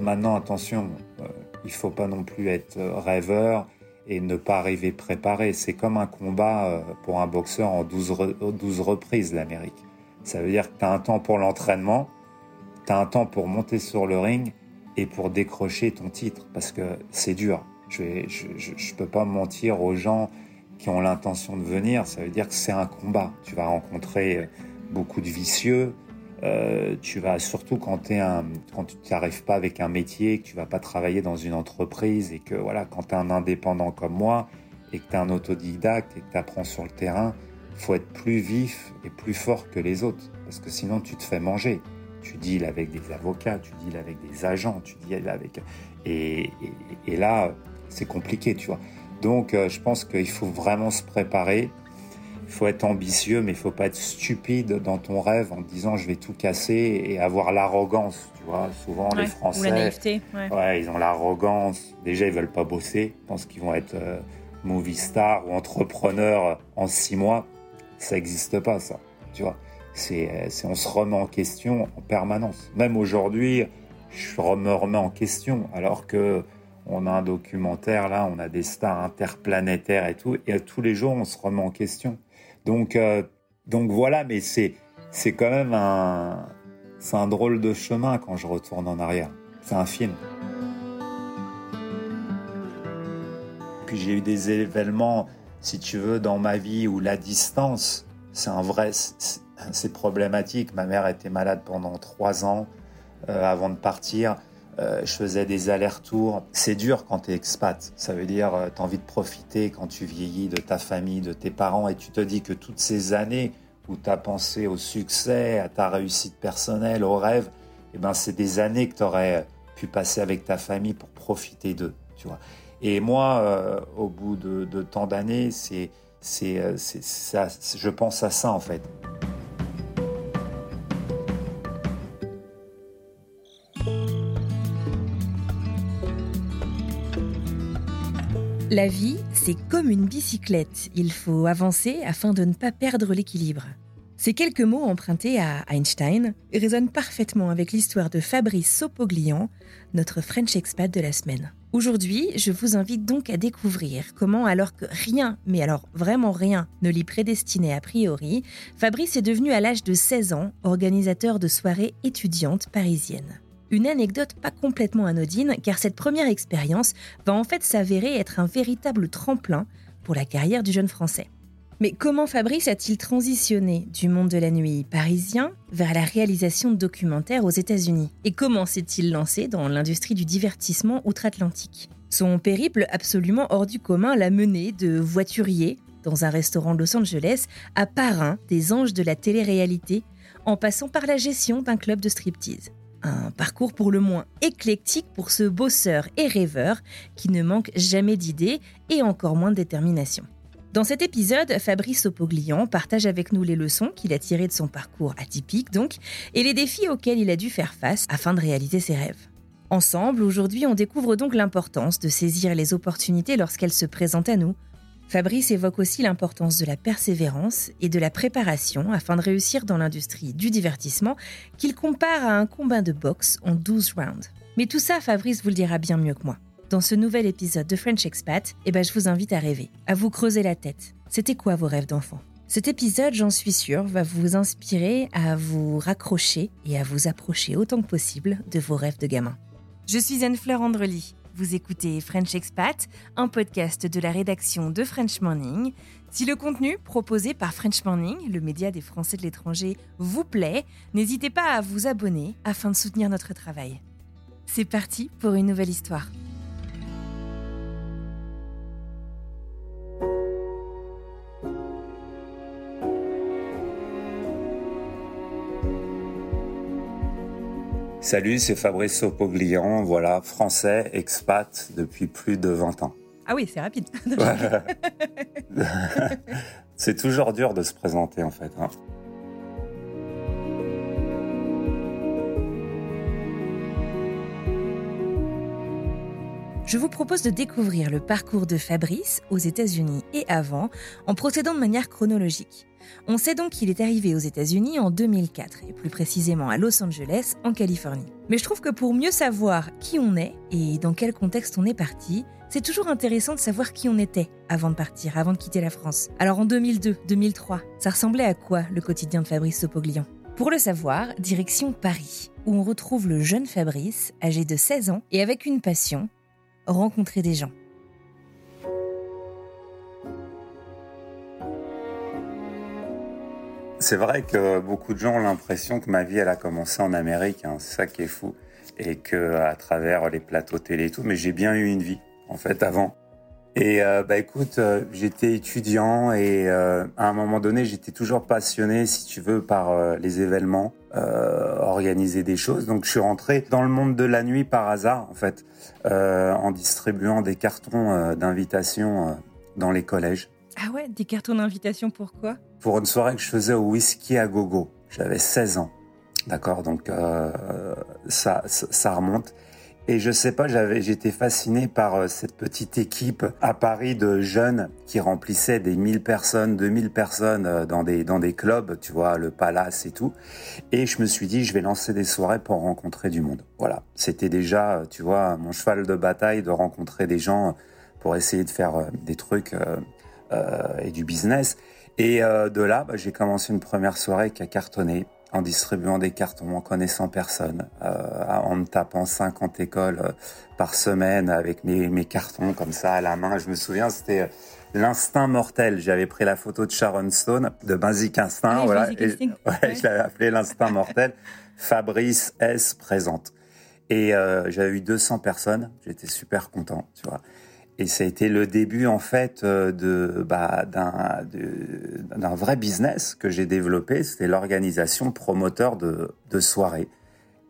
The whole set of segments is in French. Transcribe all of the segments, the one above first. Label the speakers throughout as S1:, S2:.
S1: Maintenant, attention, euh, il faut pas non plus être euh, rêveur et ne pas arriver préparé. C'est comme un combat euh, pour un boxeur en 12, re- 12 reprises, l'Amérique. Ça veut dire que tu as un temps pour l'entraînement, tu as un temps pour monter sur le ring et pour décrocher ton titre, parce que c'est dur. Je ne je peux pas mentir aux gens qui ont l'intention de venir, ça veut dire que c'est un combat. Tu vas rencontrer euh, beaucoup de vicieux, euh, tu vas surtout quand, t'es un, quand tu n'arrives pas avec un métier, que tu vas pas travailler dans une entreprise et que voilà, quand tu es un indépendant comme moi et que tu es un autodidacte et que tu apprends sur le terrain, faut être plus vif et plus fort que les autres parce que sinon tu te fais manger. Tu deals avec des avocats, tu deals avec des agents, tu deals avec et, et, là c'est compliqué, tu vois. Donc euh, je pense qu'il faut vraiment se préparer. Il faut être ambitieux, mais il faut pas être stupide dans ton rêve en disant je vais tout casser et avoir l'arrogance. Tu vois, souvent les Français,
S2: Ou la naïveté. Ouais.
S1: ouais, ils ont l'arrogance. Déjà, ils veulent pas bosser. Ils pensent qu'ils vont être euh, movie star ou entrepreneur en six mois. Ça n'existe pas, ça. Tu vois, euh, c'est on se remet en question en permanence. Même aujourd'hui, je me remets en question, alors que on a un documentaire là, on a des stars interplanétaires et tout, et tous les jours, on se remet en question. Donc, euh, donc voilà, mais c'est, c'est quand même un, c'est un drôle de chemin quand je retourne en arrière. C'est un film. Puis j'ai eu des événements, si tu veux, dans ma vie où la distance, c'est un vrai, c'est, problématique. Ma mère était malade pendant trois ans euh, avant de partir. Euh, je faisais des allers-retours. C'est dur quand tu expat. Ça veut dire euh, envie de profiter quand tu vieillis de ta famille, de tes parents, et tu te dis que toutes ces années où tu as pensé au succès, à ta réussite personnelle, au rêve, eh ben, c'est des années que tu aurais pu passer avec ta famille pour profiter d'eux. Tu vois. Et moi, euh, au bout de, de tant d'années, c'est, c'est, euh, c'est, ça, je pense à ça en fait.
S3: La vie, c'est comme une bicyclette. Il faut avancer afin de ne pas perdre l'équilibre. Ces quelques mots empruntés à Einstein résonnent parfaitement avec l'histoire de Fabrice Sopoglian, notre French expat de la semaine. Aujourd'hui, je vous invite donc à découvrir comment, alors que rien, mais alors vraiment rien, ne l'y prédestinait a priori, Fabrice est devenu à l'âge de 16 ans organisateur de soirées étudiantes parisiennes. Une anecdote pas complètement anodine, car cette première expérience va en fait s'avérer être un véritable tremplin pour la carrière du jeune Français. Mais comment Fabrice a-t-il transitionné du monde de la nuit parisien vers la réalisation de documentaires aux États-Unis? Et comment s'est-il lancé dans l'industrie du divertissement outre-Atlantique? Son périple absolument hors du commun l'a mené de voiturier dans un restaurant de Los Angeles à parrain des anges de la télé-réalité, en passant par la gestion d'un club de striptease. Un parcours pour le moins éclectique pour ce bosseur et rêveur qui ne manque jamais d'idées et encore moins de détermination. Dans cet épisode, Fabrice Opoglian partage avec nous les leçons qu'il a tirées de son parcours atypique donc et les défis auxquels il a dû faire face afin de réaliser ses rêves. Ensemble, aujourd'hui, on découvre donc l'importance de saisir les opportunités lorsqu'elles se présentent à nous. Fabrice évoque aussi l'importance de la persévérance et de la préparation afin de réussir dans l'industrie du divertissement qu'il compare à un combat de boxe en 12 rounds. Mais tout ça, Fabrice vous le dira bien mieux que moi. Dans ce nouvel épisode de French Expat, eh ben, je vous invite à rêver, à vous creuser la tête. C'était quoi vos rêves d'enfant? Cet épisode, j'en suis sûre, va vous inspirer à vous raccrocher et à vous approcher autant que possible de vos rêves de gamin. Je suis Anne-Fleur Andrely. Vous écoutez French Expat, un podcast de la rédaction de French Morning. Si le contenu proposé par French Morning, le média des Français de l'étranger, vous plaît, n'hésitez pas à vous abonner afin de soutenir notre travail. C'est parti pour une nouvelle histoire.
S1: Salut, c'est Fabrice Sopoglian, voilà, français, expat depuis plus de 20 ans.
S3: Ah oui, c'est rapide.
S1: c'est toujours dur de se présenter en fait. Hein.
S3: Je vous propose de découvrir le parcours de Fabrice aux États-Unis et avant, en procédant de manière chronologique. On sait donc qu'il est arrivé aux États-Unis en 2004, et plus précisément à Los Angeles, en Californie. Mais je trouve que pour mieux savoir qui on est et dans quel contexte on est parti, c'est toujours intéressant de savoir qui on était avant de partir, avant de quitter la France. Alors en 2002, 2003, ça ressemblait à quoi le quotidien de Fabrice Sopoglian Pour le savoir, direction Paris, où on retrouve le jeune Fabrice, âgé de 16 ans et avec une passion, rencontrer des gens.
S1: C'est vrai que beaucoup de gens ont l'impression que ma vie, elle a commencé en Amérique. Hein. C'est ça qui est fou. Et que à travers les plateaux télé et tout, mais j'ai bien eu une vie, en fait, avant. Et euh, bah écoute, euh, j'étais étudiant et euh, à un moment donné, j'étais toujours passionné, si tu veux, par les événements, organiser des choses. Donc je suis rentré dans le monde de la nuit par hasard, en fait, en distribuant des cartons d'invitation dans les collèges.
S3: Ah ouais, des cartons d'invitation, pourquoi
S1: Pour une soirée que je faisais au whisky à gogo. J'avais 16 ans. D'accord, donc euh, ça, ça remonte. Et je sais pas, j'avais, j'étais fasciné par euh, cette petite équipe à Paris de jeunes qui remplissaient des 1000 personnes, 2000 personnes euh, dans des, dans des clubs, tu vois, le Palace et tout. Et je me suis dit, je vais lancer des soirées pour rencontrer du monde. Voilà. C'était déjà, tu vois, mon cheval de bataille de rencontrer des gens pour essayer de faire des trucs euh, et du business. Et euh, de là, bah, j'ai commencé une première soirée qui a cartonné en distribuant des cartons, en connaissant personne, euh, en me tapant 50 écoles par semaine avec mes, mes cartons comme ça à la main. Je me souviens, c'était l'instinct mortel. J'avais pris la photo de Sharon Stone, de Basic Instinct, voilà.
S3: Et,
S1: ouais, je l'avais appelé l'instinct mortel. Fabrice S présente. Et euh, j'avais eu 200 personnes. J'étais super content, tu vois. Et ça a été le début en fait euh, de bah, d'un d'un vrai business que j'ai développé. C'était l'organisation promoteur de, soirées.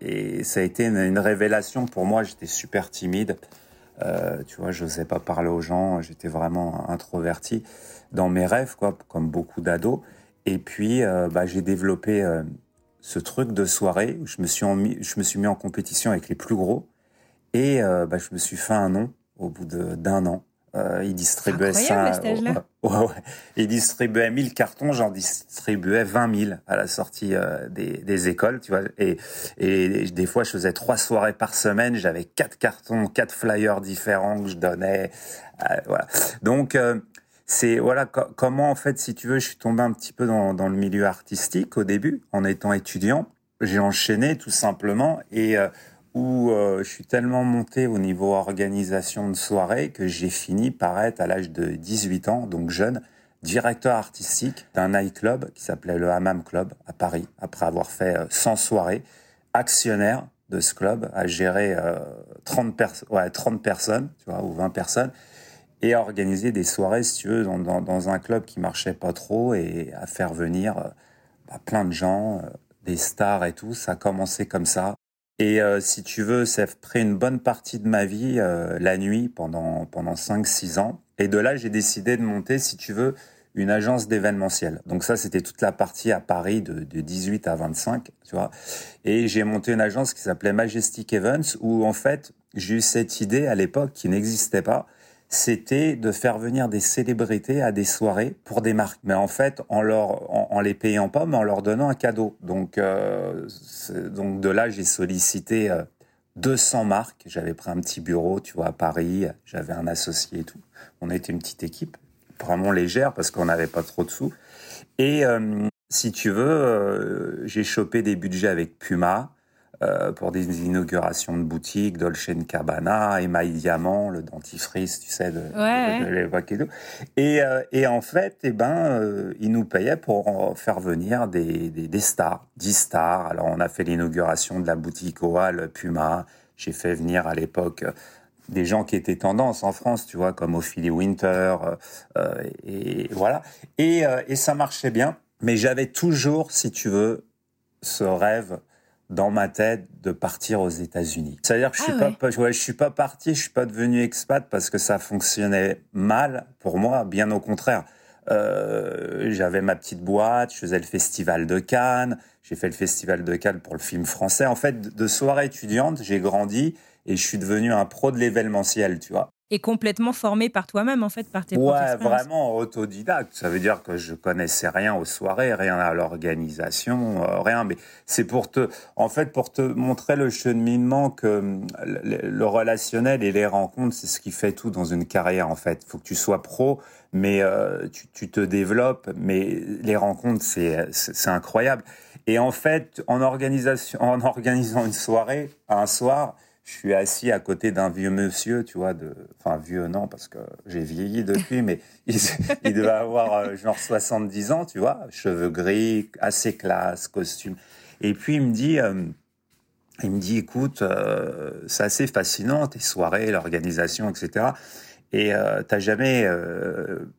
S1: Et ça a été une, révélation pour moi. J'étais super timide. Euh, tu vois, je n'osais pas parler aux gens. J'étais vraiment introverti dans mes rêves, quoi, comme beaucoup d'ados. Et puis, euh, bah, j'ai développé euh, ce truc de soirée où je me suis je me suis mis en compétition avec les plus gros. Et bah, je me suis fait un nom au bout d'un an. Euh, il distribuait
S3: ça.
S1: Ouais, ouais. Il distribuait 1000 cartons, j'en distribuais 20 000 à la sortie euh, des, des, écoles, tu vois. Et, et, des fois, je faisais trois soirées par semaine. J'avais quatre cartons, quatre flyers différents que je donnais. Euh, voilà. Donc, c'est voilà comment en fait, si tu veux, je suis tombé un petit peu dans, dans le milieu artistique au début, en étant étudiant. J'ai enchaîné tout simplement et où euh, je suis tellement monté au niveau organisation de soirée que j'ai fini par être à l'âge de 18 ans, donc jeune, directeur artistique d'un nightclub qui s'appelait le Hammam Club à Paris, après avoir fait 100 euh, soirées, actionnaire de ce club, à gérer 30, ouais, 30 personnes, tu vois, ou 20 personnes, et à organiser des soirées, si tu veux, dans un club qui marchait pas trop, et à faire venir euh, bah, plein de gens, des stars et tout. Ça a commencé comme ça. Et euh, si tu veux, ça a pris une bonne partie de ma vie euh, la nuit pendant pendant 5 6 ans et de là, j'ai décidé de monter si tu veux une agence d'événementiel. Donc ça c'était toute la partie à Paris de, de 18 à 25, tu vois. Et j'ai monté une agence qui s'appelait Majestic Events où en fait, j'ai eu cette idée à l'époque qui n'existait pas c'était de faire venir des célébrités à des soirées pour des marques. Mais en fait, en leur, en, les payant pas, mais en leur donnant un cadeau. Donc, euh, donc de là, j'ai sollicité 200 euh, marques. J'avais pris un petit bureau, tu vois, à Paris. J'avais un associé et tout. On était une petite équipe, vraiment légère parce qu'on n'avait pas trop de sous. Et euh, si tu veux, j'ai chopé des budgets avec Puma. Euh, pour des inaugurations de boutiques, Dolce Cabana, Emma Diamant, le dentifrice, tu sais, de,
S2: ouais.
S1: de, l'époque et tout. Et, euh, et, en fait, eh ben, euh, ils nous payaient pour faire venir des, des, des stars, 10 stars. Alors, on a fait l'inauguration de la boutique Oal Puma. J'ai fait venir à l'époque des gens qui étaient tendance en France, tu vois, comme Ophélie Winter, euh, et, voilà. Et, et ça marchait bien, mais j'avais toujours, si tu veux, ce rêve dans ma tête de partir aux États-Unis. C'est-à-dire que je suis ah pas, je suis pas parti, je suis pas devenu expat parce que ça fonctionnait mal pour moi, bien au contraire. Euh, j'avais ma petite boîte, je faisais le festival de Cannes, j'ai fait le festival de Cannes pour le film français. En fait, de soirée étudiante, j'ai grandi et je suis devenu un pro de l'événementiel, tu vois
S2: et complètement formé par toi-même, en fait, par tes
S1: Ouais, vraiment autodidacte. Ça veut dire que je connaissais rien aux soirées, rien à l'organisation, euh, rien. Mais c'est pour te, en fait, pour te montrer le cheminement que hum, le, relationnel et les rencontres, c'est ce qui fait tout dans une carrière, en fait. Faut que tu sois pro, mais euh, tu, tu, te développes, mais les rencontres, c'est, c'est incroyable. Et en fait, en organisation, en organisant une soirée, un soir, je suis assis à côté d'un vieux monsieur, tu vois, de, enfin vieux non parce que j'ai vieilli depuis, mais il, devait avoir euh, genre 70 ans, tu vois, cheveux gris, assez classe, costume. Et puis il me dit, euh, il me dit, écoute, euh, c'est assez fascinant tes soirées, l'organisation, etc. Et euh, t'as jamais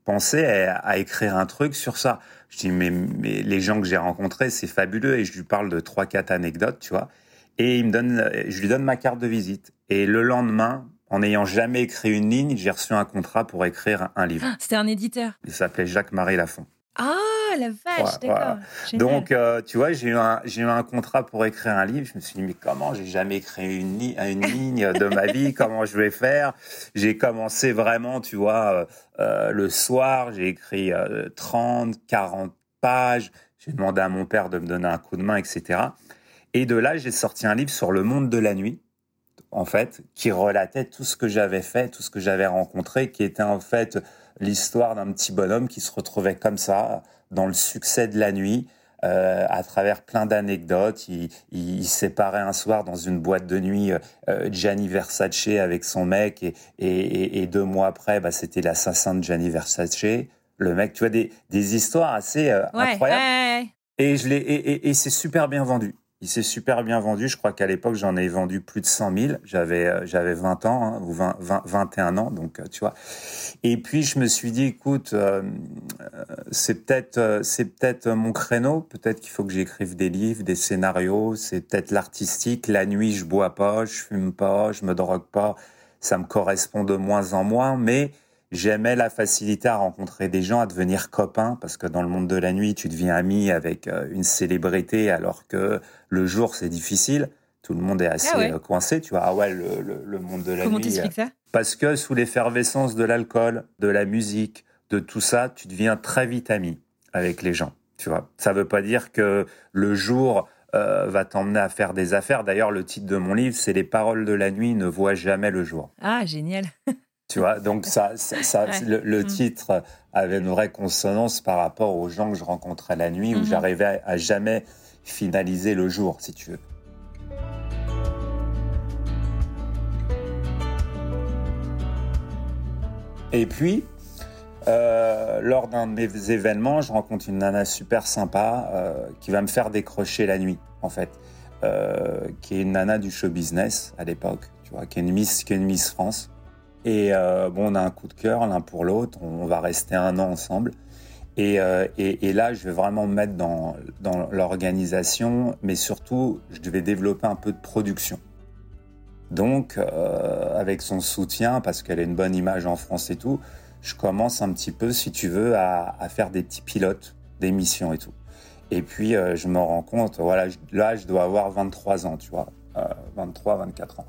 S1: pensé à, écrire un truc sur ça? Je dis, mais, mais les gens que j'ai rencontrés, c'est fabuleux, et je lui parle de trois, quatre anecdotes, tu vois. Et il me donne, je lui donne ma carte de visite. Et le lendemain, en n'ayant jamais écrit une ligne, j'ai reçu un contrat pour écrire un livre. Ah,
S2: c'était un éditeur.
S1: Il s'appelait Jacques-Marie Lafont.
S2: Ah, la vache, d'accord.
S1: Donc, euh, tu vois, j'ai eu, un, eu un contrat pour écrire un livre. Je me suis dit, mais comment J'ai jamais écrit une, une ligne de ma vie? Comment je vais faire? J'ai commencé vraiment, tu vois, euh, euh, le soir. J'ai écrit 30, 40 pages. J'ai demandé à mon père de me donner un coup de main, etc. Et de là, j'ai sorti un livre sur le monde de la nuit, en fait, qui relatait tout ce que j'avais fait, tout ce que j'avais rencontré, qui était en fait l'histoire d'un petit bonhomme qui se retrouvait comme ça, dans le succès de la nuit, euh, à travers plein d'anecdotes. Il, il, séparait un soir dans une boîte de nuit euh, Gianni Versace avec son mec et, et, et deux mois après, bah, c'était l'assassin de Gianni Versace. Le mec, tu vois, des, des histoires assez euh, incroyables. Et, je l'ai, et, et c'est super bien vendu. Il s'est super bien vendu. Je crois qu'à l'époque, j'en ai vendu plus de 100 000. J'avais, euh, j'avais 20 ans, hein, ou 20, 20, 21 ans. Donc, euh, tu vois. Et puis, je me suis dit, écoute, euh, c'est peut-être, c'est peut-être mon créneau. Peut-être qu'il faut que j'écrive des livres, des scénarios. C'est peut-être l'artistique. La nuit, je bois pas, je fume pas, je me drogue pas. Ça me correspond de moins en moins. Mais J'aimais la facilité à rencontrer des gens, à devenir copain, parce que dans le monde de la nuit, tu deviens ami avec euh, une célébrité, alors que le jour, c'est difficile. Tout le monde est assez ah euh, coincé, tu vois. Ah ouais, le, le, monde de la
S2: nuit.
S1: Comment
S2: euh, ça
S1: Parce que sous l'effervescence de l'alcool, de la musique, de tout ça, tu deviens très vite ami avec les gens, tu vois. Ça veut pas dire que le jour va t'emmener à faire des affaires. D'ailleurs, le titre de mon livre, c'est Les paroles de la nuit ne voient jamais le jour.
S2: Ah, génial.
S1: Tu vois, donc ça, ça, le, mm. titre avait une vraie consonance par rapport aux gens que je rencontrais la nuit, où mm-hmm. j'arrivais à, jamais finaliser le jour, si tu veux. Et puis, euh, lors d'un de mes événements, je rencontre une nana super sympa euh, qui va me faire décrocher la nuit, en fait, euh, qui est une nana du show business à l'époque, tu vois, qui est une Miss, qui est une Miss France. Et euh, bon, on a un coup de cœur l'un pour l'autre. On va rester un an ensemble. Et, euh, et, et, là, je vais vraiment me mettre dans, dans l'organisation, mais surtout, je devais développer un peu de production. Donc, euh, avec son soutien, parce qu'elle a une bonne image en France et tout, je commence un petit peu, si tu veux, à, à faire des petits pilotes d'émissions et tout. Et puis, euh, je me rends compte, voilà, là, je dois avoir 23 ans, tu vois, 23, 24 ans.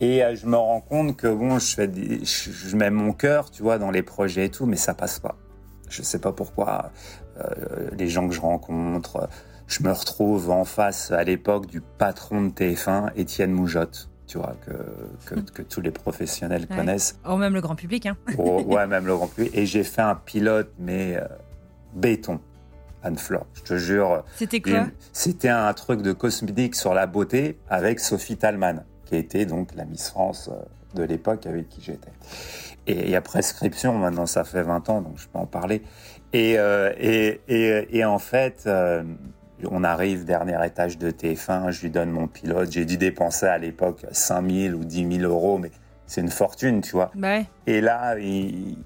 S1: Et euh, je me rends compte que bon, je fais des, je, mets mon cœur, tu vois, dans les projets et tout, mais ça passe pas. Je sais pas pourquoi. Euh, les gens que je rencontre, je me retrouve en face à l'époque du patron de TF1, Étienne Moujotte tu vois, que, que, que, tous les professionnels connaissent.
S2: Oh, même le grand public, hein.
S1: oh, ouais, même le grand public. Et j'ai fait un pilote, mais euh, béton. Anne-Fleur. Je te jure.
S2: C'était quoi?
S1: C'était un truc de cosmétique sur la beauté avec Sophie Talman, qui était donc la Miss France euh, de l'époque avec qui j'étais. Et il y a prescription, maintenant ça fait 20 ans, donc je peux en parler. Et, euh, et, et, en fait, euh, on arrive, dernier étage de TF1, je lui donne mon pilote. J'ai dû dépenser à l'époque 5 000 ou 10 000 euros, mais c'est une fortune, tu vois.
S2: Bah
S1: et là, il,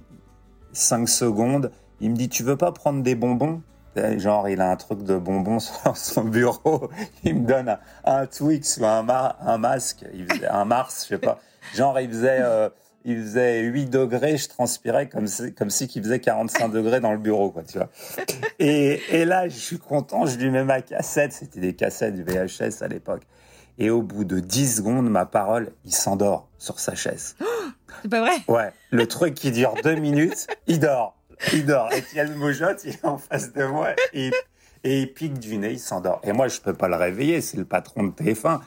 S1: 5 secondes, il me dit Tu veux pas prendre des bonbons? Genre, il a un truc de bonbons sur son bureau. Il me donne un, Twix ou un, un masque, il faisait, un Mars, je sais pas. Genre, il faisait, euh, il faisait 8 degrés, je transpirais comme si, comme si qu'il faisait 45 degrés dans le bureau, quoi, tu vois. Et, et là, je suis content, je lui mets ma cassette. C'était des cassettes du VHS à l'époque. Et au bout de 10 secondes, ma parole, il s'endort sur sa chaise.
S2: C'est pas vrai?
S1: Ouais. Le truc qui dure deux minutes, il dort. Il dort. Etienne Mojotte, il est en face de moi et, il pique du nez, il s'endort. Et moi, je peux pas le réveiller, c'est le patron de TF1.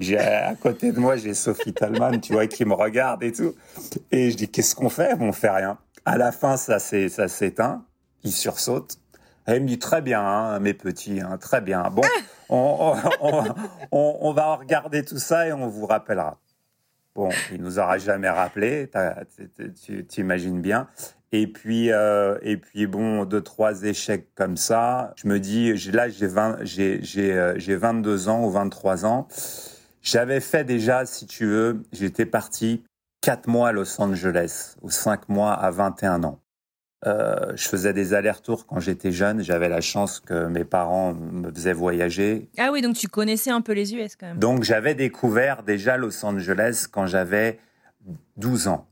S1: J'ai à côté de moi, j'ai Sophie Talman, tu vois, qui me regarde et tout. Et je dis, qu'est-ce qu'on fait? On fait rien. À la fin, ça s'éteint. Il sursaute. Et il me dit, très bien, hein, mes petits, hein, très bien. Bon, on, on, on, va regarder tout ça et on vous rappellera. Bon, il nous aura jamais rappelé, tu t'imagines bien. Et puis, euh, et puis bon, deux, trois échecs comme ça. Je me dis, là, j'ai j'ai 22 ans ou 23 ans. J'avais fait déjà, si tu veux, j'étais parti quatre mois à Los Angeles, ou cinq mois à 21 ans. Euh, je faisais des allers-retours quand j'étais jeune. J'avais la chance que mes parents me faisaient voyager.
S2: Ah oui, donc tu connaissais un peu les US quand même.
S1: Donc j'avais découvert déjà Los Angeles quand j'avais 12 ans.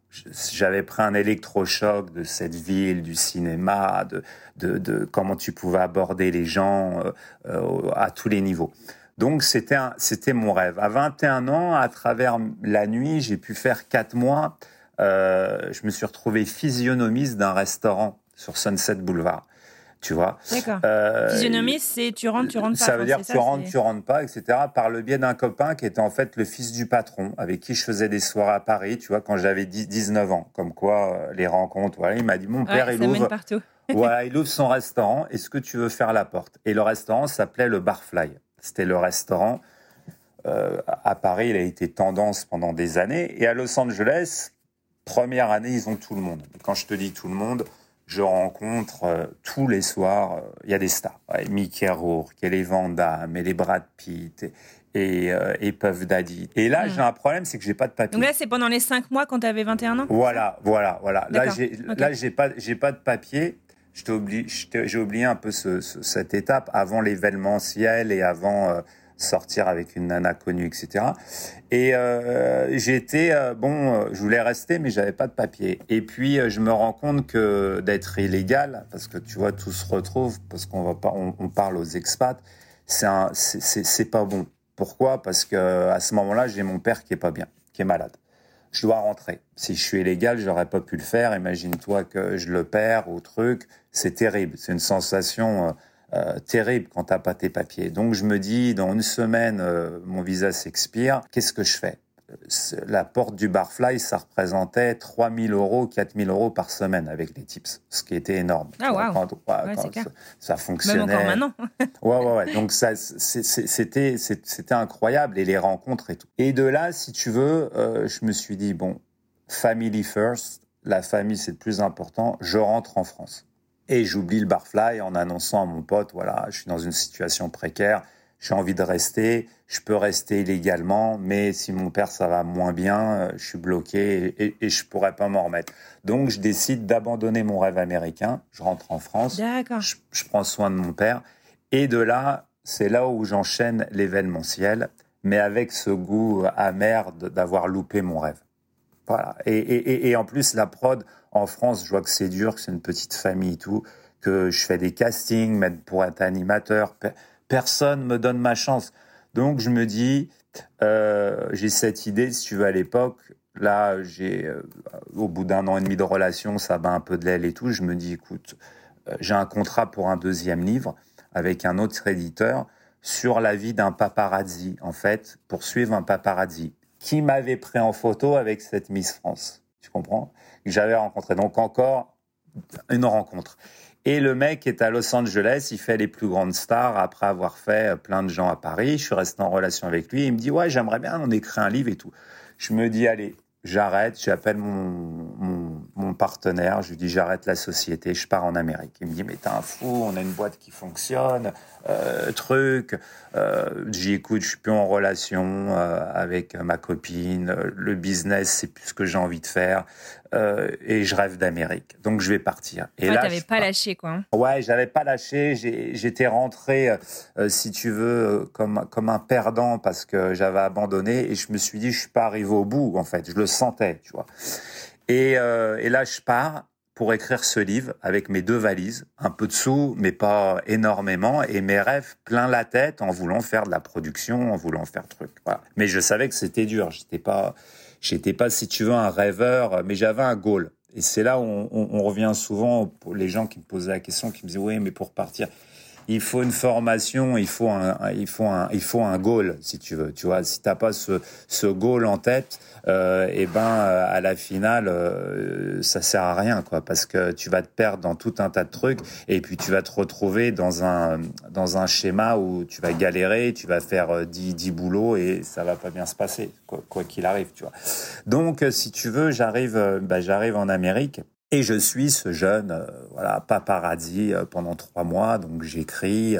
S1: J'avais pris un électrochoc de cette ville, du cinéma, de, de, de comment tu pouvais aborder les gens euh, euh à tous les niveaux. Donc c'était c'était mon rêve. À 21 ans, à travers la nuit, j'ai pu faire quatre mois. Euh, je me suis retrouvé physionomiste d'un restaurant sur Sunset Boulevard. Tu vois.
S2: D'accord. Euh, physionomiste, c'est tu rentres, tu rentres pas.
S1: Ça veut dire tu rentres, tu rentres pas, etc. Par le biais d'un copain qui était en fait le fils du patron, avec qui je faisais des soirées à Paris, tu vois, quand j'avais 19 ans. Comme quoi, euh, les rencontres, voilà. Il m'a dit, mon père, il ouvre. voilà, il ouvre son restaurant. Est-ce que tu veux faire la porte? Et le restaurant s'appelait le Barfly. C'était le restaurant. Euh, à Paris, il a été tendance pendant des années. Et à Los Angeles, première année, ils ont tout le monde. Quand je te dis tout le monde, je rencontre euh, tous les soirs, euh, il y a des stars. Mickey Rourke, et les Van Damme, et les Brad Pitt, et, et, Puff Daddy. Et là, hmm. j'ai un problème, c'est que j'ai pas de papier.
S2: Donc là, c'est pendant les cinq mois quand tu avais 21 ans?
S1: Voilà, voilà, voilà. Là, j'ai j'ai pas, pas de papier j'ai oublié un peu cette étape avant l'événementiel et avant euh, sortir avec une nana connue, etc. Et euh, j'étais euh, bon, je voulais rester, mais j'avais pas de papier. Et puis je me rends compte que d'être illégal, parce que tu vois, tout se retrouve, parce qu'on va pas, on, parle aux expats, c'est pas bon. Pourquoi? Parce que à ce moment-là, j'ai mon père qui est pas bien, qui est malade je dois rentrer. Si je suis illégal, j'aurais pas pu le faire. Imagine-toi que je le perds ou truc. C'est terrible. C'est une sensation euh, euh, terrible quand t'as pas tes papiers. Donc je me dis, dans une semaine, euh, mon visa s'expire. Qu'est-ce que je fais? La porte du Barfly, ça représentait 3 000 euros, 4 000 euros par semaine avec les tips, ce qui était énorme.
S2: Ah, wow.
S1: ça, fonctionnait.
S2: Même encore maintenant.
S1: ouais, ouais, ouais. Donc, ça, c'était, c'était incroyable et les rencontres et tout. Et de là, si tu veux, euh, je me suis dit, bon, family first, la famille, c'est le plus important, je rentre en France. Et j'oublie le Barfly en annonçant à mon pote, voilà, je suis dans une situation précaire, j'ai envie de rester, je peux rester illégalement, mais si mon père ça va moins bien, euh, je suis bloqué et, et je pourrais pas m'en remettre. Donc je décide d'abandonner mon rêve américain, je rentre en France, je, je, prends soin de mon père, et de là, c'est là où j'enchaîne l'événementiel, mais avec ce goût amer d'avoir loupé mon rêve. Et, en plus, la prod en France, je vois que c'est dur, que c'est une petite famille et tout, que je fais des castings, même pour être animateur personne me donne ma chance. Donc je me dis, euh, j'ai cette idée, si tu veux, à l'époque, là, j'ai, euh, au bout d'un an et demi de relation, ça bat un peu de l'aile et tout, je me dis, écoute, euh, j'ai un contrat pour un deuxième livre avec un autre éditeur sur la vie d'un paparazzi, en fait, pour suivre un paparazzi qui m'avait pris en photo avec cette Miss France. Tu comprends? J'avais rencontré. Donc encore une rencontre. Et le mec est à Los Angeles, il fait les plus grandes stars après avoir fait plein de gens à Paris. Je suis resté en relation avec lui. Il me dit ouais, j'aimerais bien on écrit un livre et tout. Je me dis allez, j'arrête, j'appelle mon, mon, mon, partenaire, je lui dis j'arrête la société, je pars en Amérique. Il me dit mais t'es un fou, on a une boîte qui fonctionne, euh, truc. Euh, J'y écoute, je suis plus en relation euh, avec ma copine, le business c'est plus ce que j'ai envie de faire euh, et je rêve d'Amérique. Donc je vais partir.
S2: Et ouais, là, t'avais pas lâché quoi. Hein.
S1: Ouais, j'avais pas lâché. J'étais rentré, euh, si tu veux, comme comme un perdant parce que j'avais abandonné et je me suis dit je suis pas arrivé au bout en fait. Je le sentais, tu vois. Et, euh, et là je pars pour écrire ce livre avec mes deux valises, un peu de sous, mais pas énormément, et mes rêves plein la tête en voulant faire de la production, en voulant faire truc. Mais je savais que c'était dur. J'étais pas, j'étais pas, si tu veux, un rêveur, mais j'avais un goal. Et c'est là où on, revient souvent pour les gens qui me posaient la question, qui me disaient oui, mais pour partir, il faut une formation, il faut un, il faut un, il faut un goal, si tu veux. Tu vois, si t'as pas ce, ce goal en tête, euh, et ben à la finale, euh, ça sert à rien, quoi, parce que tu vas te perdre dans tout un tas de trucs, et puis tu vas te retrouver dans un, dans un schéma où tu vas galérer, tu vas faire 10, 10 boulots et ça va pas bien se passer, quoi qu'il arrive, tu vois. Donc, si tu veux, j'arrive, bah, j'arrive en Amérique. Et je suis ce jeune, euh, voilà, paparazzi euh, pendant trois mois, donc j'écris,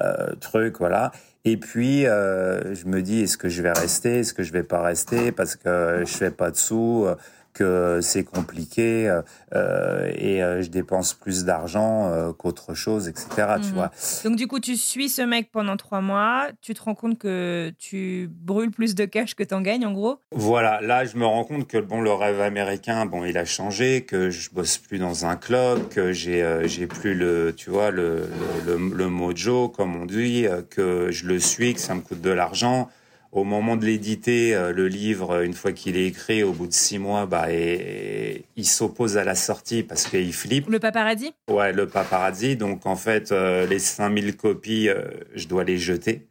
S1: euh, truc, voilà. Et puis euh, je me dis, est-ce que je vais rester, est-ce que je vais pas rester, parce que je fais pas de sous, que c'est compliqué euh, et euh, je dépense plus d'argent euh, qu'autre chose, etc. Mmh. Tu vois.
S2: Donc du coup, tu suis ce mec pendant trois mois, tu te rends compte que tu brûles plus de cash que t'en gagnes, en gros?
S1: Voilà, là, je me rends compte que bon, le rêve américain, bon, il a changé, que je bosse plus dans un club, que j'ai j'ai plus le, tu vois, le, le, le, le mojo, comme on dit, que je le suis, que ça me coûte de l'argent au moment de l'éditer, euh, le livre, une fois qu'il est écrit, au bout de six mois, bah, et, il s'oppose à la sortie parce qu'il flippe.
S2: Le paparazzi?
S1: Ouais, le paparazzi. Donc, en fait, euh, les 5000 copies, euh, je dois les jeter.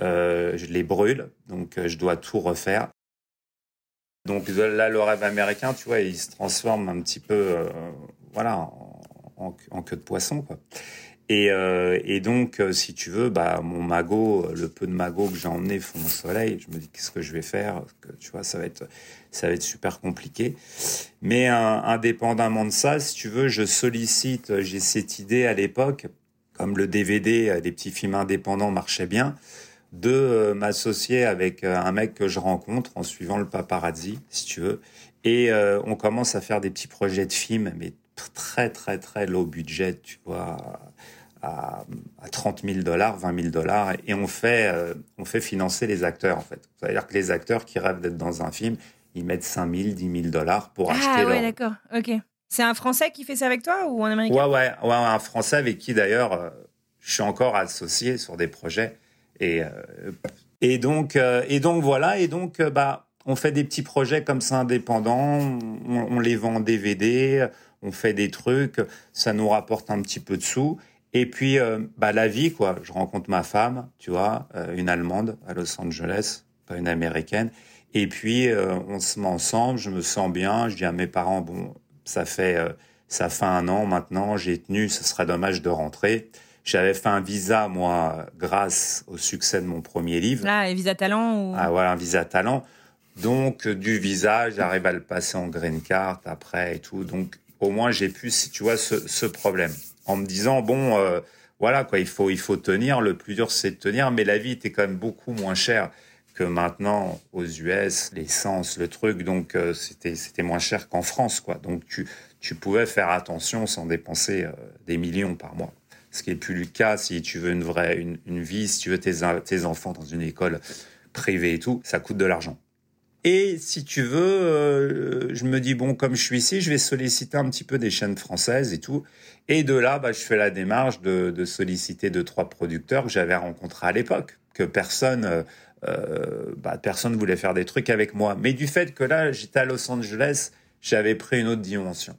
S1: Euh, je les brûle. Donc, je dois tout refaire. Donc, là, le rêve américain, tu vois, il se transforme un petit peu, voilà, en, en, en, queue de poisson, quoi. Et, euh, et, donc, euh, si tu veux, bah, mon magot, le peu de magot que j'ai emmené fond au soleil, je me dis qu'est-ce que je vais faire? Que, Tu vois, ça va être, ça va être super compliqué. Mais euh, indépendamment de ça, si tu veux, je sollicite, j'ai cette idée à l'époque, comme le DVD des petits films indépendants marchait bien, de m'associer avec un mec que je rencontre en suivant le paparazzi, si tu veux. Et on commence à faire des petits projets de films, mais très très très low budget, tu vois, à, à 30 000 dollars, 20 000 dollars, et on fait euh, on fait financer les acteurs en fait. C'est-à-dire que les acteurs qui rêvent d'être dans un film, ils mettent 5 000, 10 000 dollars pour
S2: ah,
S1: acheter.
S2: Ah ouais, d'accord, ok. C'est un Français qui fait ça avec toi ou un Américain?
S1: Ouais, ouais, ouais, un Français avec qui d'ailleurs euh, je suis encore associé sur des projets et euh, et donc et donc voilà et donc bah on fait des petits projets comme ça indépendants, on, on les vend en DVD, on fait des trucs, ça nous rapporte un petit peu de sous. Et puis, euh, bah, la vie, quoi. Je rencontre ma femme, tu vois, euh, une Allemande à Los Angeles, pas une Américaine. Et puis, euh, on se met ensemble, je me sens bien. Je dis à mes parents, bon, ça fait, ça fait un an maintenant, j'ai tenu, ce serait dommage de rentrer. J'avais fait un visa, moi, grâce au succès de mon premier livre.
S2: Là, un visa talent ou...
S1: Ah, voilà, un visa talent. Donc, du visa, j'arrive à le passer en green card après et tout. Donc, au moins, j'ai pu, si tu vois, ce, problème. En me disant, bon, euh, voilà, quoi, il faut, il faut tenir. Le plus dur, c'est de tenir. Mais la vie était quand même beaucoup moins chère que maintenant aux US, l'essence, le truc. Donc, euh, c'était, moins cher qu'en France, quoi. Donc, tu, tu pouvais faire attention sans dépenser euh, des millions par mois. Ce qui est plus le cas si tu veux une vraie, une, une vie, si tu veux tes, tes enfants dans une école privée et tout, ça coûte de l'argent. Et si tu veux, euh, je me dis, bon, comme je suis ici, je vais solliciter un petit peu des chaînes françaises et tout. Et de là, bah, je fais la démarche de, de solliciter deux, trois producteurs que j'avais rencontrés à l'époque, que personne, euh, bah, personne voulait faire des trucs avec moi. Mais du fait que là, j'étais à Los Angeles, j'avais pris une autre dimension.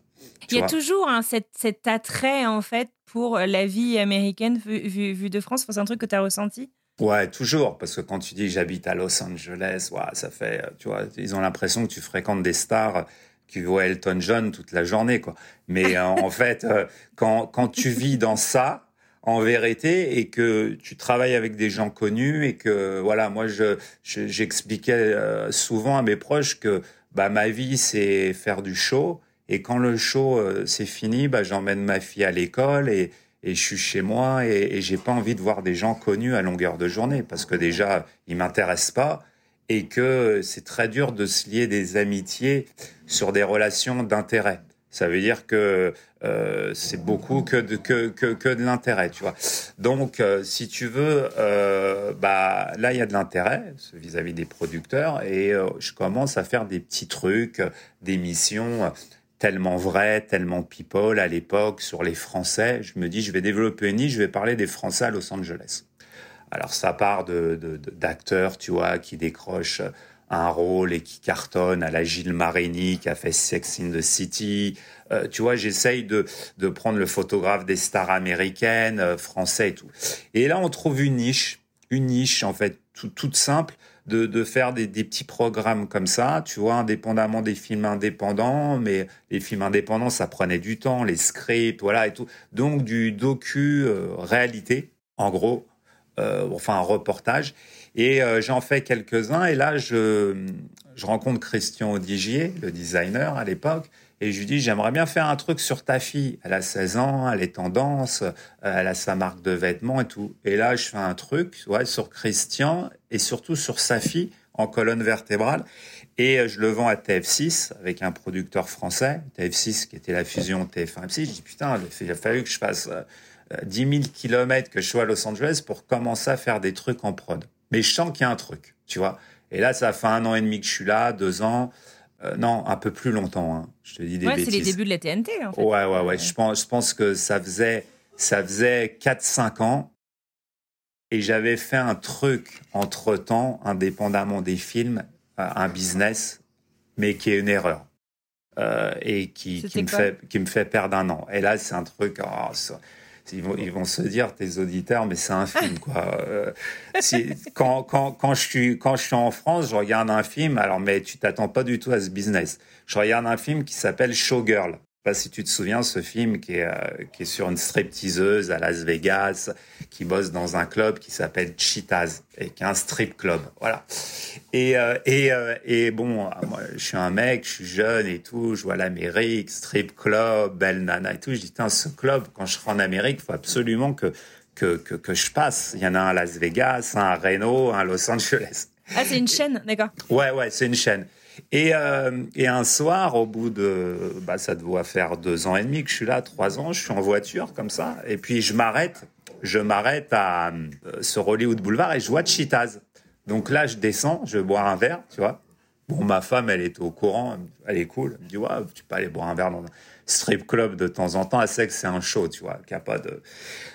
S2: Il y a toujours hein, cet, cet, attrait, en fait, pour la vie américaine vue, vue, vue de France. C'est un truc que tu as ressenti?
S1: Ouais, toujours, parce que quand tu dis j'habite à Los Angeles, ouais, ça fait, tu vois, ils ont l'impression que tu fréquentes des stars tu vois Elton John toute la journée, quoi. Mais en fait, quand, quand tu vis dans ça, en vérité et que tu travailles avec des gens connus et que voilà moi je j'expliquais souvent à mes proches que bah ma vie c'est faire du show et quand le show euh, c'est fini, bah, j'emmène ma fille à l'école et, et je suis chez moi et, j'ai pas envie de voir des gens connus à longueur de journée parce que déjà ils m'intéressent pas et que c'est très dur de se lier des amitiés sur des relations d'intérêt. Ça veut dire que euh, c'est beaucoup que de, que, que, de l'intérêt, tu vois. Donc, euh, si tu veux, euh, bah là, il y a de l'intérêt vis-à-vis des producteurs et je commence à faire des petits trucs, des missions tellement vraies, tellement people à l'époque sur les Français. Je me dis, je vais développer une niche, je vais parler des Français à Los Angeles. Alors, ça part de d'acteurs, tu vois, qui décrochent un rôle et qui cartonne à la Gilles Marini qui a fait Sex in the City. Euh, tu vois, j'essaye de, de prendre le photographe des stars américaines, euh, français et tout. Et là, on trouve une niche, une niche en fait toute simple de, de faire des, des, petits programmes comme ça, tu vois, indépendamment des films indépendants, mais les films indépendants, ça prenait du temps, les scripts, voilà et tout. Donc du docu euh, réalité, en gros, enfin un reportage. Et euh, j'en fais quelques-uns. Et là, je, je rencontre Christian Odigier, le designer à l'époque. Et je lui dis, j'aimerais bien faire un truc sur ta fille. Elle a 16 ans, elle est tendance, euh, elle a sa marque de vêtements et tout. Et là, je fais un truc ouais, sur Christian et surtout sur sa fille en colonne vertébrale. Et euh, je le vends à TF6 avec un producteur français, TF6 qui était la fusion TF1-M6. Je dis, putain, il a fallu que je fasse 10 000 kilomètres, que je sois à Los Angeles pour commencer à faire des trucs en prod mais je sens qu'il y a un truc, tu vois. Et là, ça fait un an et demi que je suis là, deux ans. Euh, non, un peu plus longtemps. Hein. Je te dis des
S2: ouais,
S1: bêtises.
S2: c'est les débuts de la TNT, en fait.
S1: Ouais, ouais, ouais. Je pense, je pense que ça faisait, ça faisait 4-5 ans. Et j'avais fait un truc entre-temps, indépendamment des films, euh, un business, mais qui est une erreur. Euh, et qui, qui me, fait, qui me fait perdre un an. Et là, c'est un truc... Oh, ça, ils vont, ils vont se dire, tes auditeurs, mais c'est un film, quoi. Euh, quand, quand, quand, je suis, quand je suis en France, je regarde un film, alors, mais tu t'attends pas du tout à ce business. Je regarde un film qui s'appelle Showgirl pas si tu te souviens ce film qui est, euh, qui est sur une stripteaseuse à Las Vegas qui bosse dans un club qui s'appelle Cheetahs et qui est un strip club. Voilà. Et euh, et, euh, et bon moi je suis un mec je suis jeune et tout je vois l'Amérique strip club belle nana et tout. Je dis ce club quand je serai en Amérique il faut absolument que que, que que je passe. Il y en a un à Las Vegas un à Reno un à Los Angeles.
S2: Ah c'est une chaîne d'accord.
S1: Ouais ouais c'est une chaîne et, euh, et, un soir, au bout de, bah, ça doit faire deux ans et demi que je suis là, trois ans, je suis en voiture comme ça, et puis je m'arrête, je m'arrête à euh, Hollywood Boulevard et je vois Cheetahs. Donc là, je descends, je vais boire un verre, tu vois. Bon, ma femme, elle est au courant, elle est cool. Elle me dit, tu peux aller boire un verre dans un strip club de temps en temps. Elle sait que c'est un show, tu vois, qu'il n'y a pas de...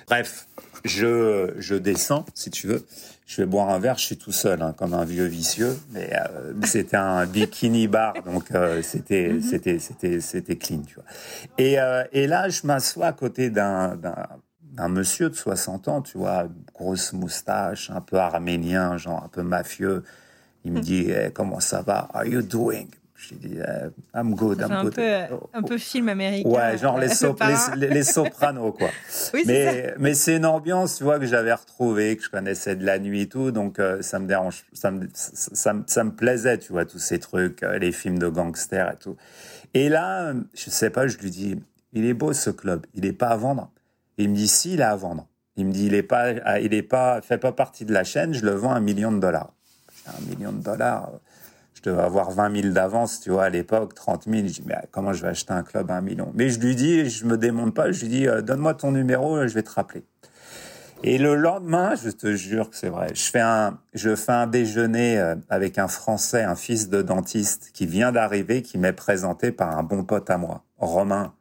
S1: Bref, je, je descends, si tu veux je vais boire un verre, je suis tout seul, hein, comme un vieux vicieux, mais euh, c'était un bikini bar, donc euh, c'était mhm. c'était c'était c'était clean, tu vois. Et euh, et là, je m'assois à côté d'un d'un monsieur de 60 ans, tu vois, grosse moustache, un peu arménien, genre un peu mafieux. Il me mhm. dit eh, comment ça va? Are you doing? J'ai dit, euh, I'm good, I'm
S2: un
S1: good.
S2: Peu, un peu film américain.
S1: Ouais, genre les, les, sopranos, quoi.
S2: oui,
S1: mais mais c'est une ambiance, tu vois, que j'avais retrouvée, que je connaissais de la nuit et tout, donc euh, ça me dérange, ça me, ça, ça, me plaisait, tu vois, tous ces trucs, euh, les films de gangsters et tout. Et là, je sais pas, je lui dis, il est beau ce club, il est pas à vendre. il me dit, si, il est à vendre. Il me dit, il est pas, il est pas, fait pas partie de la chaîne, je le vends un million de dollars. Un million de dollars avoir 20 000 d'avance, tu vois, à l'époque, 30 000. Je dis, mais comment je vais acheter un club à un million? Mais je lui dis, je me démonte pas, je lui dis, euh, donne-moi ton numéro, je vais te rappeler. Et le lendemain, je te jure que c'est vrai, je fais un, je fais un déjeuner euh, avec un Français, un fils de dentiste qui vient d'arriver, qui m'est présenté par un bon pote à moi, Romain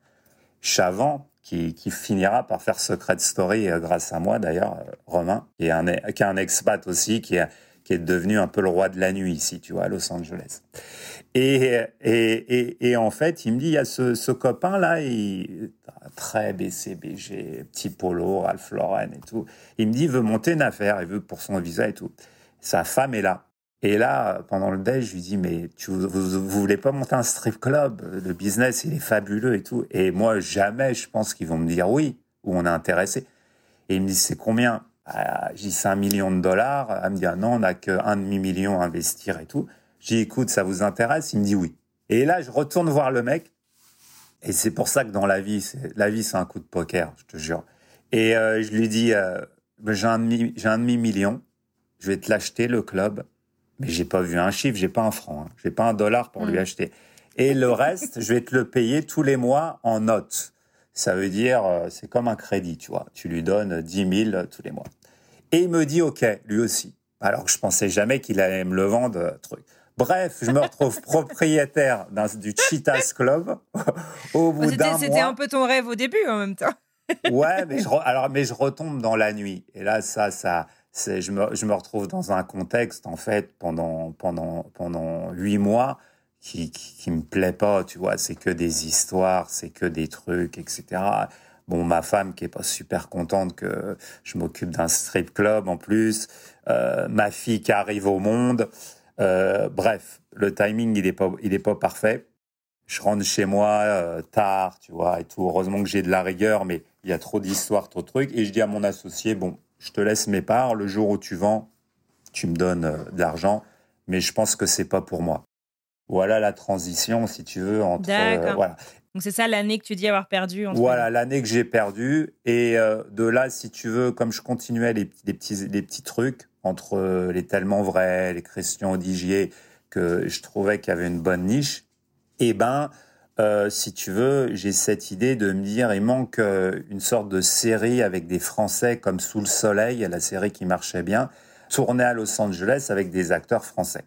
S1: Chavant, qui, qui finira par faire Secret Story euh, grâce à moi d'ailleurs, Romain, qui est un, qui est un expat aussi, qui est qui est devenu un peu le roi de la nuit ici, tu vois, à Los Angeles. Et, et, et, en fait, il me dit, il y a ce, ce copain-là, il, très BCBG, petit polo, Ralph Lauren et tout. Il me dit, il veut monter une affaire, il veut pour son visa et tout. Sa femme est là. Et là, pendant le déj, je lui dis, mais tu, vous, vous, voulez pas monter un strip club? Le business, il est fabuleux et tout. Et moi, jamais, je pense qu'ils vont me dire oui, ou on est intéressé. Et il me dit, c'est combien? Ah, J'ai dit, c'est un million de dollars. Elle me dit, ah non, on n'a qu'un demi-million à investir et tout. J'ai écoute, ça vous intéresse? Il me dit oui. Et là, je retourne voir le mec. Et c'est pour ça que dans la vie, la vie, c'est un coup de poker, je te jure. Et euh, je lui dis, euh, j'ai un demi-million, je vais te l'acheter, le club mais j'ai pas vu un chiffre, j'ai pas un franc, hein. j'ai pas un dollar pour lui mm. acheter. Et le reste, je vais te le payer tous les mois en notes. Ça veut dire, euh, c'est comme un crédit, tu vois. Tu lui donnes 10 000 tous les mois. Et il me dit OK, lui aussi. Alors que je pensais jamais qu'il allait me le vendre, euh, truc. Bref, je me retrouve propriétaire du Cheetahs Club au bout d'un mois.
S2: C'était un peu ton rêve au début en même temps.
S1: ouais, mais je, alors, mais je retombe dans la nuit. Et là, ça, ça, je me, je me retrouve dans un contexte, en fait, pendant, pendant, pendant huit mois qui, qui, me plaît pas, tu vois. C'est que des histoires, c'est que des trucs, etc. Bon, ma femme qui est pas super contente que je m'occupe d'un strip club en plus, euh, ma fille qui arrive au monde. Euh, bref, le timing, il est pas, pas parfait. Je rentre chez moi euh, tard, tu vois, et tout. Heureusement que j'ai de la rigueur, mais il y a trop d'histoires, trop de trucs. Et je dis à mon associé, bon, je te laisse mes parts. Le jour où tu vends, tu me donnes de l'argent, mais je pense que c'est pas pour moi. Voilà la transition, si tu veux, entre.
S2: Euh, voilà. Donc c'est ça l'année que tu dis avoir perdu.
S1: voilà l'année que j'ai perdu et euh, de là, si tu veux, comme je continuais les, petits les petits trucs entre les tellement vrais, les Christian Odigier, que je trouvais qu'il y avait une bonne niche. Et eh ben, euh, si tu veux, j'ai cette idée de me dire, il manque euh, une sorte de série avec des Français comme Sous le Soleil, la série qui marchait bien, tournée à Los Angeles avec des acteurs français.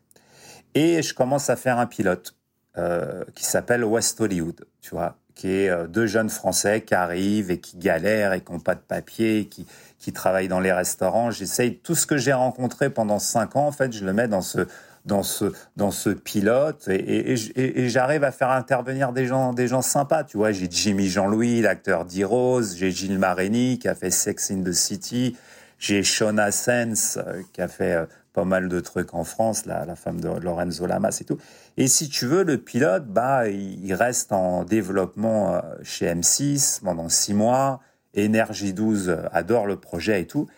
S1: Et je commence à faire un pilote euh, qui s'appelle West Hollywood, tu vois, qui est deux jeunes Français qui arrivent et qui galèrent et qui n'ont pas de papier, qui, qui travaillent dans les restaurants. J'essaye tout ce que j'ai rencontré pendant cinq ans, en fait, je le mets dans ce dans ce dans ce pilote et, et, j'arrive à faire intervenir des gens des gens sympas tu vois j'ai Jimmy Jean-Louis l'acteur d'Heroes j'ai Gilles Marini qui a fait Sex in the City j'ai Shona Sens euh, qui a fait euh, pas mal de trucs en France la, la femme de Lorenzo Lamas et tout. Et si tu veux le pilote bah il reste en développement euh, chez M6 pendant six mois. Énergie 12 adore le projet et tout.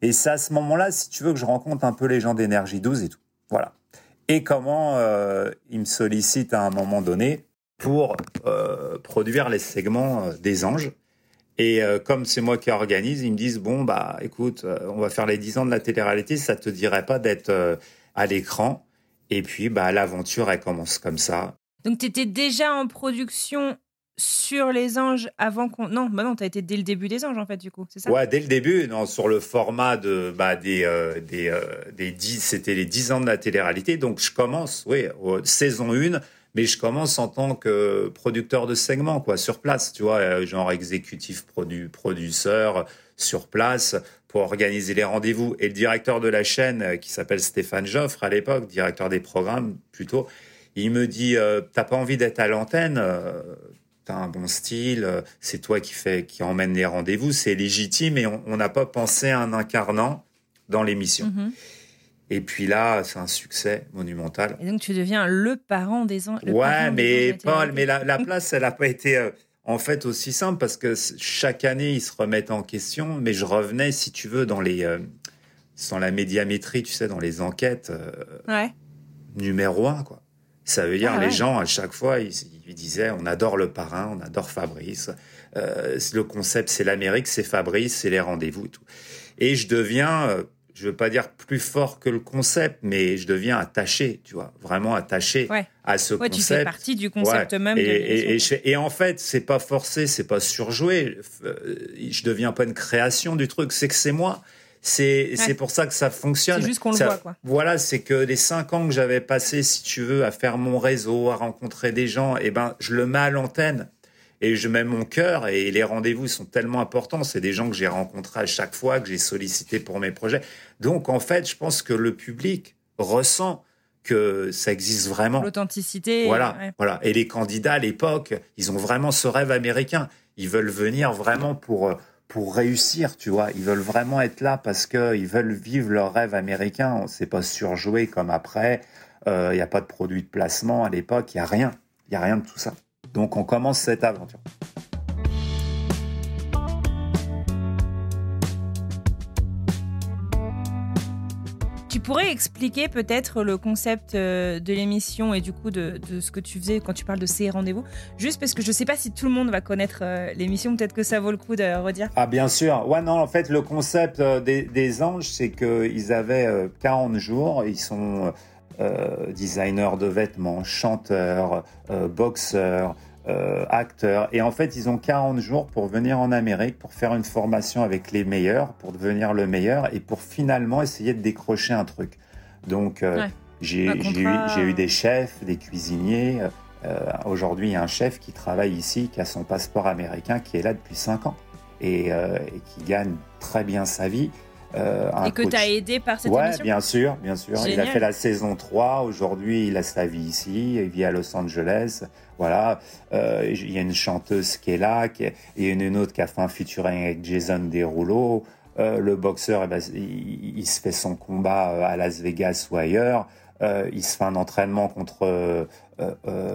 S1: Et c'est à ce moment-là si tu veux que je rencontre un peu les gens d'Énergie 12 et tout. Voilà. Et comment euh, il me sollicite à un moment donné pour euh, produire les segments euh, des anges. Et comme c'est moi qui organise, ils me disent bon bah écoute, on va faire les 10 ans de la télé-réalité, ça te dirait pas d'être à l'écran Et puis bah l'aventure elle commence comme ça.
S2: Donc tu étais déjà en production sur les anges avant qu'on. Non, bah non, as été dès le début des anges en fait, du coup, c'est ça?
S1: Ouais, dès le début, non, sur le format de bah, des euh, des euh, des 10, c'était les 10 ans de la télé-réalité. Donc je commence, oui, saison 1, mais je commence en tant que producteur de segments, quoi, sur place, tu vois, euh, genre exécutif produ producteur sur place pour organiser les rendez-vous. Et le directeur de la chaîne, qui s'appelle Stéphane Joffre à l'époque, directeur des programmes plutôt, il me dit, t'as pas envie d'être à l'antenne t'as un bon style, euh, c'est toi qui fait, qui emmène les rendez-vous, c'est légitime et on n'a pas pensé à un incarnant dans l'émission. Mhm. Et puis là, c'est un succès monumental.
S2: Et donc tu deviens le parent des
S1: enfants. Ouais, mais Paul, mais la, place, elle n'a pas été euh, en fait aussi simple parce que chaque année, ils se remettent en question. Mais je revenais, si tu veux, dans les, euh, dans la médiamétrie, tu sais, dans les enquêtes. ouais. Numéro un, quoi. Ça veut dire ah les gens à chaque fois ils, disaient on adore le parrain, on adore Fabrice. Euh, le concept c'est l'Amérique, c'est Fabrice, c'est les rendez-vous tout. Et je deviens, euh, je veux pas dire plus fort que le concept, mais je deviens attaché, tu vois, vraiment attaché à ce ouais, concept. Tu fais
S2: partie du concept même.
S1: Et, et, et, en fait c'est pas forcé, c'est pas surjoué. Euh, je deviens pas une création du truc, c'est que c'est moi. C'est c'est pour ça que ça fonctionne.
S2: C'est juste qu'on le voit, quoi.
S1: Voilà, c'est que les cinq ans que j'avais passé, si tu veux, à faire mon réseau, à rencontrer des gens, et eh ben, je le mets à l'antenne et je mets mon cœur et les rendez-vous sont tellement importants. C'est des gens que j'ai rencontrés à chaque fois, que j'ai sollicité pour mes projets. Donc, en fait, je pense que le public ressent que ça existe vraiment.
S2: L'authenticité.
S1: Voilà, voilà. Et les candidats à l'époque, ils ont vraiment ce rêve américain. Ils veulent venir vraiment pour pour réussir, tu vois. Ils veulent vraiment être là parce qu'ils veulent vivre leur rêve américain. C'est pas surjoué comme après. Il n'y a pas de produit de placement à l'époque. Il n'y a rien. Il n'y a rien de tout ça. Donc on commence cette aventure.
S2: Tu pourrais expliquer peut-être le concept euh, de l'émission et du coup de, ce que tu faisais quand tu parles de ces rendez-vous? Juste parce que je ne sais pas si tout le monde va connaître euh, l'émission, peut-être que ça vaut le coup de redire.
S1: Ah bien sûr, ouais non, en fait le concept euh, des, anges, c'est qu'ils avaient 40 jours, ils sont designers de vêtements, chanteurs, boxeurs, euh, acteurs. Et en fait, ils ont 40 jours pour venir en Amérique, pour faire une formation avec les meilleurs, pour devenir le meilleur et pour finalement essayer de décrocher un truc. Donc, euh, j'ai eu, des chefs, des cuisiniers. Euh, aujourd'hui, il y a un chef qui travaille ici, qui a son passeport américain, qui est là depuis 5 ans et, et qui gagne très bien sa vie.
S2: Euh, et que tu as aidé par cette
S1: ouais, bien sûr, bien sûr. Il a fait la saison 3. Aujourd'hui, il a sa vie ici. Il vit à Los Angeles. Voilà. Euh, il y a une chanteuse qui est là. Qui est, et une autre qui a fait un featuring avec Jason Derulo. Euh, le boxeur, eh ben, il, se fait son combat euh, à Las Vegas ou ailleurs. Euh, il se fait un entraînement contre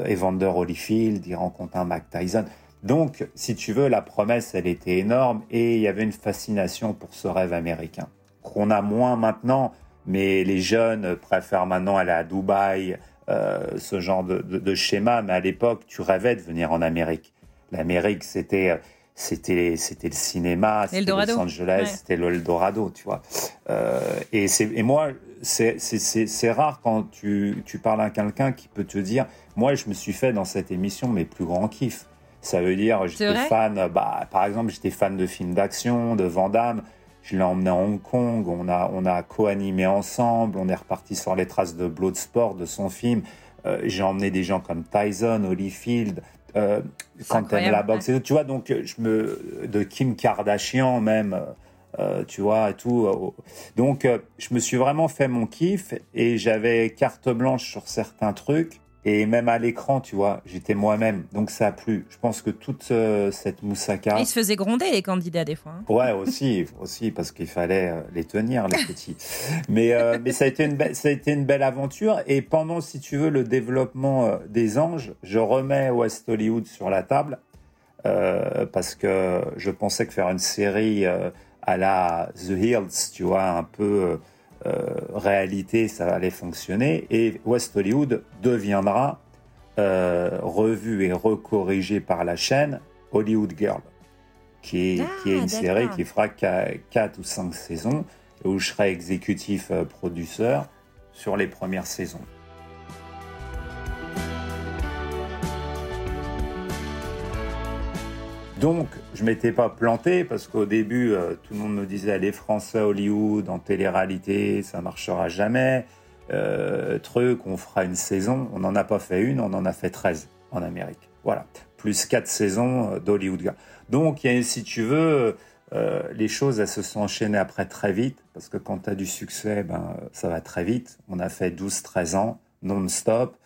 S1: Evander Holyfield. Il rencontre un Mac Tyson. Donc, si tu veux, la promesse, elle était énorme et il y avait une fascination pour ce rêve américain qu'on a moins maintenant, mais les jeunes préfèrent maintenant aller à Dubaï, euh, ce genre de, schéma. Mais à l'époque, tu rêvais de venir en Amérique. L'Amérique, c'était c'était c'était le cinéma, c'était Los Angeles, c'était l'Eldorado, tu vois. Euh, et c'est et moi, c'est c'est rare quand tu tu parles à quelqu'un qui peut te dire, moi, je me suis fait dans cette émission mes plus grands kiffs. Ça veut dire, j'étais fan, bah, par exemple, j'étais fan de films d'action, de Van Damme. Je l'ai emmené à Hong Kong, on a, on a co-animé ensemble, on est reparti sur les traces de Bloodsport, de son film. Euh, j'ai emmené des gens comme Tyson, Holyfield, euh, quand t'aimes la boxe. Tu vois, donc, je me, de Kim Kardashian même, euh, tu vois, et tout. Euh, donc, je me suis vraiment fait mon kiff et j'avais carte blanche sur certains trucs. Et même à l'écran, tu vois, j'étais moi-même. Donc ça a plu. Je pense que toute euh, cette moussaka.
S2: Ils se faisaient gronder, les candidats, des fois.
S1: Hein. Ouais, aussi, aussi, parce qu'il fallait euh, les tenir, les petits. mais, euh, mais ça, a été une ça a été une belle aventure. Et pendant, si tu veux, le développement des anges, je remets West Hollywood sur la table. parce que je pensais que faire une série à la The Hills, tu vois, un peu réalité, ça allait fonctionner. Et West Hollywood deviendra euh, revu et recorrigé par la chaîne Hollywood Girl, qui est, qui est une ah, série qui fera 4 ou 5 saisons, où je serai exécutif euh, producteur sur les premières saisons. Donc, je m'étais pas planté parce qu'au début, euh, tout le monde me disait les Français Hollywood en télé-réalité, ça marchera jamais. Euh, truc, on fera une saison. On n'en a pas fait une, on en a fait 13 en Amérique. Voilà, plus quatre saisons euh, d'Hollywood. Donc, si tu veux, les choses elles se sont enchaînées après très vite parce que quand tu as du succès, ben ça va très vite. On a fait 12-13 ans non-stop.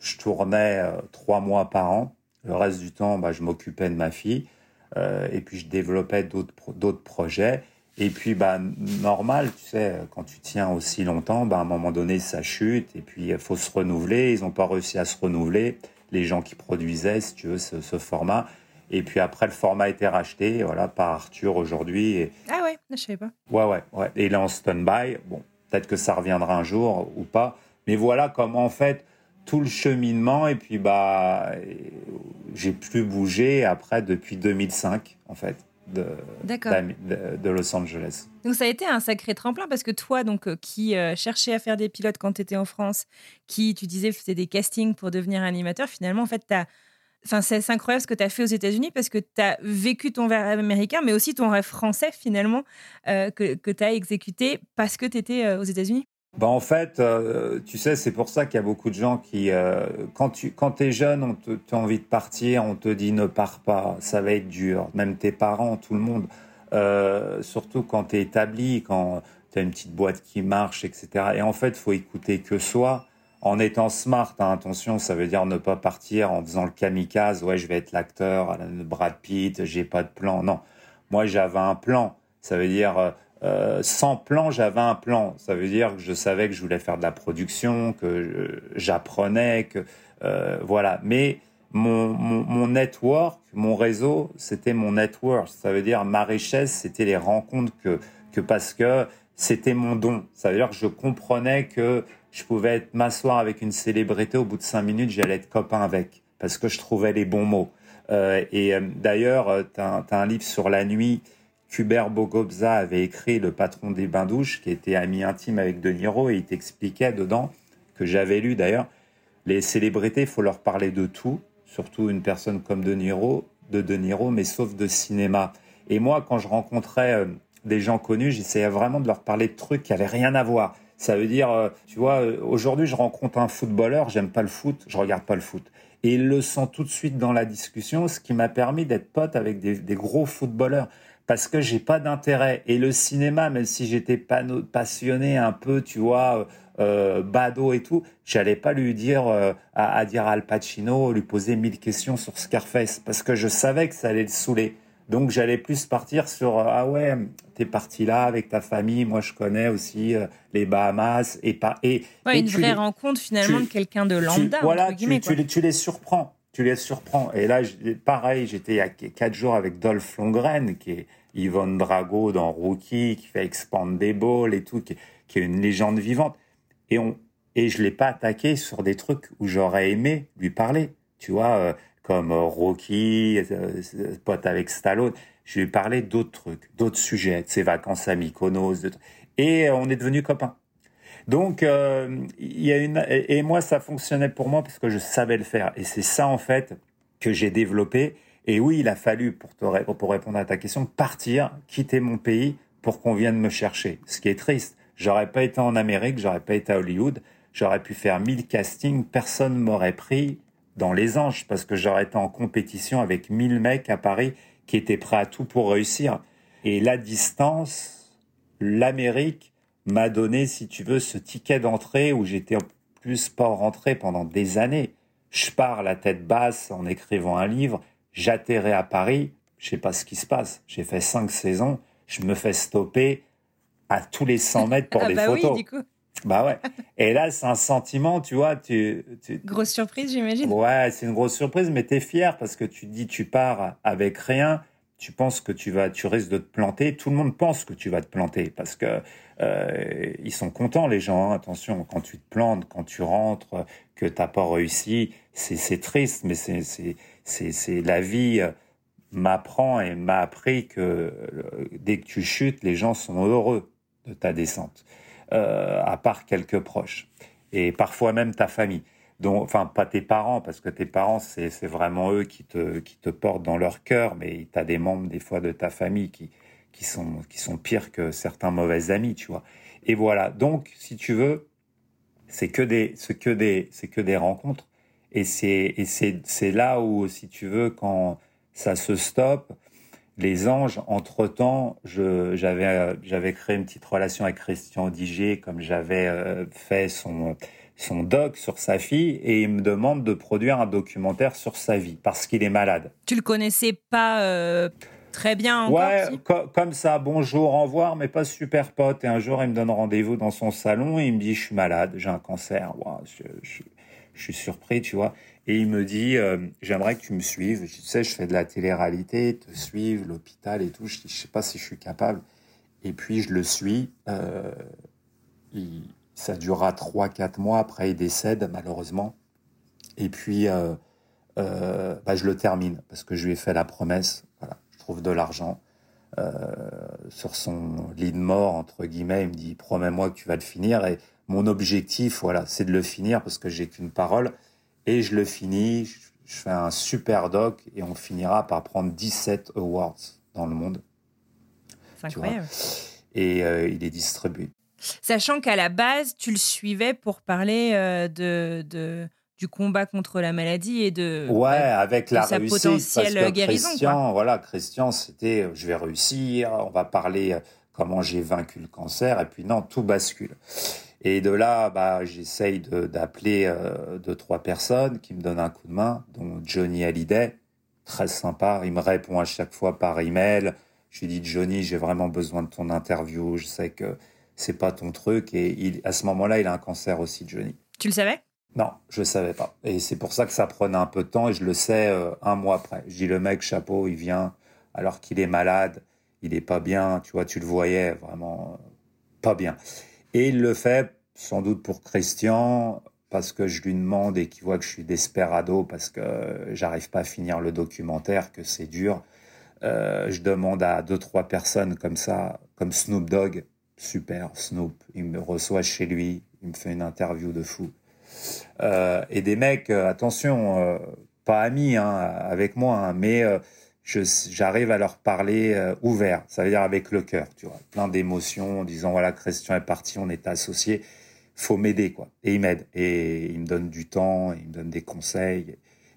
S1: Je tournais trois mois par an. Le reste du temps, ben, je m'occupais de ma fille. Euh, et puis je développais d'autres d'autres projets. Et puis, bah, normal, tu sais, quand tu tiens aussi longtemps, bah, à un moment donné, ça chute. Et puis, il faut se renouveler. Ils n'ont pas réussi à se renouveler, les gens qui produisaient, si tu veux, ce, ce format. Et puis après, le format a été racheté voilà, par Arthur aujourd'hui.
S2: Ah ouais, je savais pas.
S1: Ouais, ouais, ouais. Et il est en stand-by. Bon, peut-être que ça reviendra un jour ou pas. Mais voilà comment, en fait, tout le cheminement et puis bah j'ai plus bougé après depuis 2005 en fait de, de, Los Angeles.
S2: Donc ça a été un sacré tremplin parce que toi donc euh, qui euh, cherchais à faire des pilotes quand tu étais en France, qui tu disais faisais des castings pour devenir animateur, finalement en fait tu Enfin, c'est incroyable ce que tu as fait aux États-Unis parce que tu as vécu ton rêve américain, mais aussi ton rêve français finalement, euh, que, que tu as exécuté parce que tu étais aux États-Unis.
S1: Bah en fait, euh, tu sais, c'est pour ça qu'il y a beaucoup de gens qui, euh, quand tu quand es jeune, on te, as envie de partir, on te dit ne pars pas, ça va être dur. Même tes parents, tout le monde. Euh, surtout quand tu es établi, quand tu as une petite boîte qui marche, etc. Et en fait, faut écouter que soi. En étant smart, hein, attention, ça veut dire ne pas partir en faisant le kamikaze. Ouais, je vais être l'acteur, Brad Pitt, j'ai pas de plan. Non, Moi, j'avais un plan. Ça veut dire, euh, sans plan, j'avais un plan. Ça veut dire que je savais que je voulais faire de la production, que j'apprenais, que voilà. Mais mon, network, mon réseau, c'était mon network. Ça veut dire ma richesse, c'était les rencontres que, que parce que c'était mon don. Ça veut dire que je comprenais que je pouvais m'asseoir avec une célébrité, au bout de cinq minutes, j'allais être copain avec, parce que je trouvais les bons mots. Euh, et euh, d'ailleurs, euh, tu as, un livre sur la nuit qu'Hubert Bogobza avait écrit, le patron des bains-douches, qui était ami intime avec De Niro, et il t'expliquait dedans, que j'avais lu d'ailleurs, les célébrités, il faut leur parler de tout, surtout une personne comme De Niro, de De Niro, mais sauf de cinéma. Et moi, quand je rencontrais des gens connus, j'essayais vraiment de leur parler de trucs qui avaient rien à voir. Ça veut dire, euh, tu vois, euh, aujourd'hui, je rencontre un footballeur, j'aime pas le foot, je regarde pas le foot. Et il le sent tout de suite dans la discussion, ce qui m'a permis d'être pote avec des, gros footballeurs. Parce que j'ai pas d'intérêt. Et le cinéma, même si j'étais passionné un peu, tu vois, euh, bado et tout, j'allais pas lui dire euh, à, à, dire Al Pacino, lui poser mille questions sur Scarface, parce que je savais que ça allait le saouler. Donc j'allais plus partir sur euh, ah ouais, t'es parti là avec ta famille. Moi je connais aussi euh, les Bahamas et pas et,
S2: une vraie rencontre finalement de quelqu'un de lambda.
S1: voilà, tu, les, tu, les, surprends, tu les surprends. Et là pareil, j'étais il y a quatre jours avec Dolph Lundgren qui est Yvonne Drago dans Rookie, qui fait Expandable et tout, qui, est une légende vivante. Et on et je l'ai pas attaqué sur des trucs où j'aurais aimé lui parler. Tu vois. Euh, comme euh, Rocky, euh, pote avec Stallone. Je lui ai parlé d'autres trucs, d'autres sujets, de ses vacances à Mykonos, et on est devenus copains. Donc, euh, il y a une et moi ça fonctionnait pour moi parce que je savais le faire, et c'est ça en fait que j'ai développé. Et oui, il a fallu pour te pour répondre à ta question partir, quitter mon pays pour qu'on vienne me chercher. Ce qui est triste. J'aurais pas été en Amérique, j'aurais pas été à Hollywood, j'aurais pu faire mille castings, personne m'aurait pris, dans les anges parce que j'aurais été en compétition avec 1000 mecs à Paris qui étaient prêts à tout pour réussir. Et la distance, l'Amérique m'a donné, si tu veux, ce ticket d'entrée où j'étais plus pas rentré pendant des années. Je pars la tête basse en écrivant un livre, j'atterrais à Paris, je sais pas ce qui se passe. J'ai fait cinq saisons, je me fais stopper à tous les 100 mètres pour
S2: ah
S1: des
S2: bah
S1: photos.
S2: Oui, du coup.
S1: Bah ouais. Et là, c'est un sentiment, tu vois. Tu,
S2: Grosse surprise, j'imagine.
S1: Ouais, c'est une grosse surprise, mais tu es fier parce que tu dis, tu pars avec rien. Tu penses que tu vas, tu risques de te planter. Tout le monde pense que tu vas te planter parce que euh, ils sont contents, les gens. Hein. Attention, quand tu te plantes, quand tu rentres, que t'as pas réussi, c'est triste, mais c'est c'est la vie euh, m'apprend et m'a appris que euh, dès que tu chutes, les gens sont heureux de ta descente. À part quelques proches. Et parfois même ta famille. Enfin, pas tes parents, parce que tes parents, c'est vraiment eux qui te, portent dans leur cœur, mais tu as des membres, des fois, de ta famille qui, sont, pires que certains mauvais amis, tu vois. Et voilà. Donc, si tu veux, c'est que des, c'est que des, c'est que des rencontres. Et c'est, là où, si tu veux, quand ça se stoppe, les anges, entre-temps, j'avais euh, j'avais créé une petite relation avec Christian Diger, comme j'avais euh, fait son, son doc sur sa fille, et il me demande de produire un documentaire sur sa vie, parce qu'il est malade.
S2: Tu le connaissais pas euh, très bien
S1: encore Ouais, comme ça, bonjour, au revoir, mais pas super pote. Et un jour, il me donne rendez-vous dans son salon, et il me dit, je suis malade, j'ai un cancer. je, je suis surpris, tu vois. Et il me dit, euh, j'aimerais que tu me suives. Je, tu sais, je fais de la télé-réalité, te suivre, l'hôpital et tout. Je ne sais pas si je suis capable. Et puis, je le suis. Euh, il, ça durera 3-4 mois. Après, il décède, malheureusement. Et puis, euh, euh, bah, je le termine parce que je lui ai fait la promesse. Voilà, je trouve de l'argent. Euh, sur son lit de mort, entre guillemets, il me dit, promets-moi que tu vas le finir. Et mon objectif, voilà, c'est de le finir parce que j'ai qu'une parole et je le finis. Je fais un super doc et on finira par prendre 17 awards dans le monde.
S2: C'est incroyable.
S1: Et euh, il est distribué.
S2: Sachant qu'à la base, tu le suivais pour parler euh, de, de, du combat contre la maladie et de,
S1: ouais, avec la sa réussite,
S2: potentielle
S1: parce que
S2: guérison.
S1: Christian, voilà, Christian, c'était je vais réussir, on va parler comment j'ai vaincu le cancer, et puis non, tout bascule. Et de là, bah, j'essaye d'appeler euh, deux, trois personnes qui me donnent un coup de main, dont Johnny Hallyday, très sympa. Il me répond à chaque fois par email. Je lui dis Johnny, j'ai vraiment besoin de ton interview. Je sais que c'est pas ton truc. Et il, à ce moment-là, il a un cancer aussi, Johnny.
S2: Tu le savais?
S1: Non, je le savais pas. Et c'est pour ça que ça prenait un peu de temps. Et je le sais euh, un mois après. Je dis le mec, chapeau, il vient alors qu'il est malade. Il est pas bien. Tu vois, tu le voyais vraiment euh, pas bien. Et il le fait sans doute pour Christian parce que je lui demande et qu'il voit que je suis desperado parce que j'arrive pas à finir le documentaire, que c'est dur. Euh, je demande à deux trois personnes comme ça, comme Snoop Dogg, super Snoop, il me reçoit chez lui, il me fait une interview de fou. Euh, et des mecs, euh, attention, pas amis hein, avec moi, hein, mais j'arrive à leur parler ouvert, ça veut dire avec le cœur, tu vois, plein d'émotions, en disant voilà Christian est parti, on est associés faut m'aider quoi. Et il m'aide et il me donne du temps, il me donne des conseils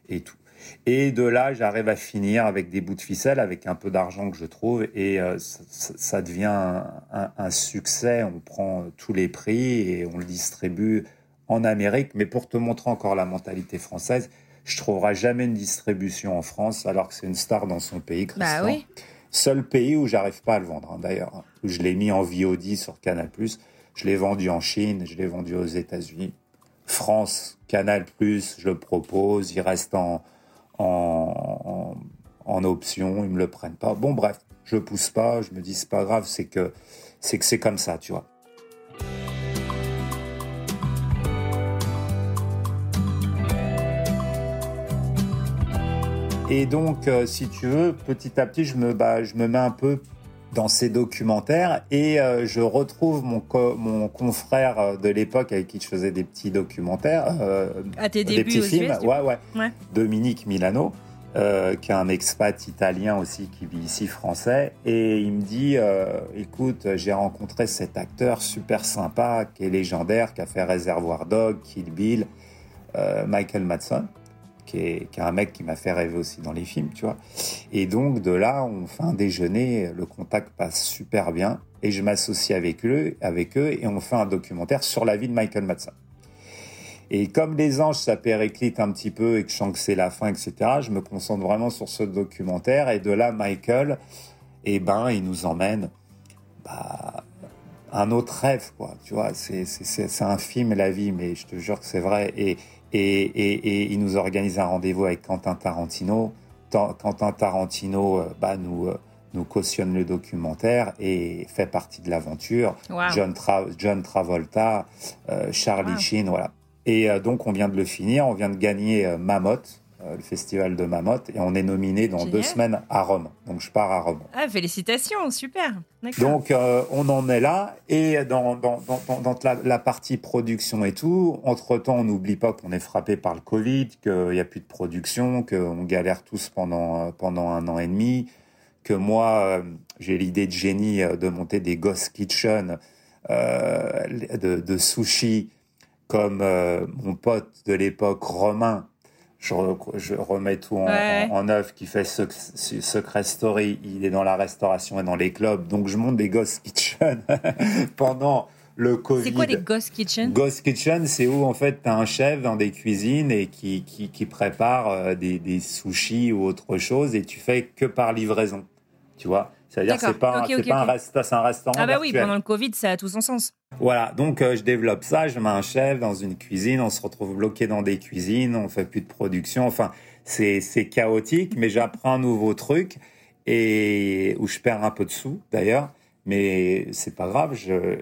S1: et, tout. Et de là, j'arrive à finir avec des bouts de ficelle, avec un peu d'argent que je trouve, et euh, ça, devient un, succès. On prend tous les prix et on le distribue en Amérique. Mais pour te montrer encore la mentalité française, je trouverai jamais une distribution en France alors que c'est une star dans son pays.
S2: Bah oui.
S1: Seul pays où j'arrive pas à le vendre, hein, d'ailleurs, où je l'ai mis en VOD sur Canal+. Je l'ai vendu en Chine, je l'ai vendu aux États-Unis. France, Canal+, je le propose, il reste en, en, option, ils me le prennent pas. Bon, bref, je pousse pas, je me dis c'est pas grave, c'est que c'est que c'est comme ça, tu vois. Et donc, euh, si tu veux, petit à petit, je me, bah, je me mets un peu dans ces documentaires et euh, je retrouve mon, mon confrère euh, de l'époque avec qui je faisais des petits documentaires,
S2: euh, à tes
S1: des
S2: petits
S1: films, ouais, ouais, Dominique Milano, qui est un expat italien aussi qui vit ici français, et il me dit, écoute, j'ai rencontré cet acteur super sympa qui est légendaire, qui a fait Réservoir Dog, Kill Bill, Michael Madsen qui est, un mec qui m'a fait rêver aussi dans les films, tu vois. Et donc, de là, on fait un déjeuner, le contact passe super bien, et je m'associe avec eux, avec eux, et on fait un documentaire sur la vie de Michael Madsen. Et comme les anges, ça périclite un petit peu et que je sens que c'est la fin, etc., je me concentre vraiment sur ce documentaire. Et de là, Michael, eh ben, il nous emmène bah, un autre rêve, quoi. Tu vois, c'est un film, la vie, mais je te jure que c'est vrai. Et, et, il nous organise un rendez-vous avec Quentin Tarantino. Quentin Tarantino euh, bah, nous, euh, nous cautionne le documentaire et fait partie de l'aventure. John, John, Travolta, euh, Charlie Sheen, voilà. Et donc on vient de le finir, on vient de gagner Mammoth euh, le festival de Mamotte, et on est nominé dans deux semaines à Rome. Donc je pars à Rome.
S2: Ah, félicitations, super.
S1: Donc euh, on en est là, et dans, dans, dans, dans la, partie production et tout, entre-temps, on n'oublie pas qu'on est frappé par le Covid, qu'il n'y a plus de production, qu'on galère tous pendant, pendant un an et demi, que moi, euh, j'ai l'idée de génie de monter des Ghost Kitchen de, de sushi, comme mon pote de l'époque, Romain, je, remets tout en, en, œuvre, qui fait Secret Story, il est dans la restauration et dans les clubs, donc je monte des Ghost Kitchen pendant le Covid.
S2: C'est quoi des Ghost Kitchen?
S1: Ghost Kitchen, c'est où en fait tu as un chef dans des cuisines et qui, qui, qui prépare euh, des, des sushis ou autre chose et tu fais que par livraison, tu vois? C'est-à-dire que c'est pas, pas, un un restaurant.
S2: Ah bah oui, pendant le Covid, ça a tout son sens.
S1: Voilà, donc euh, je développe ça, je mets un chef dans une cuisine, on se retrouve bloqué dans des cuisines, on fait plus de production, enfin c'est chaotique, mais j'apprends un nouveau truc et où je perds un peu de sous d'ailleurs, mais c'est pas grave,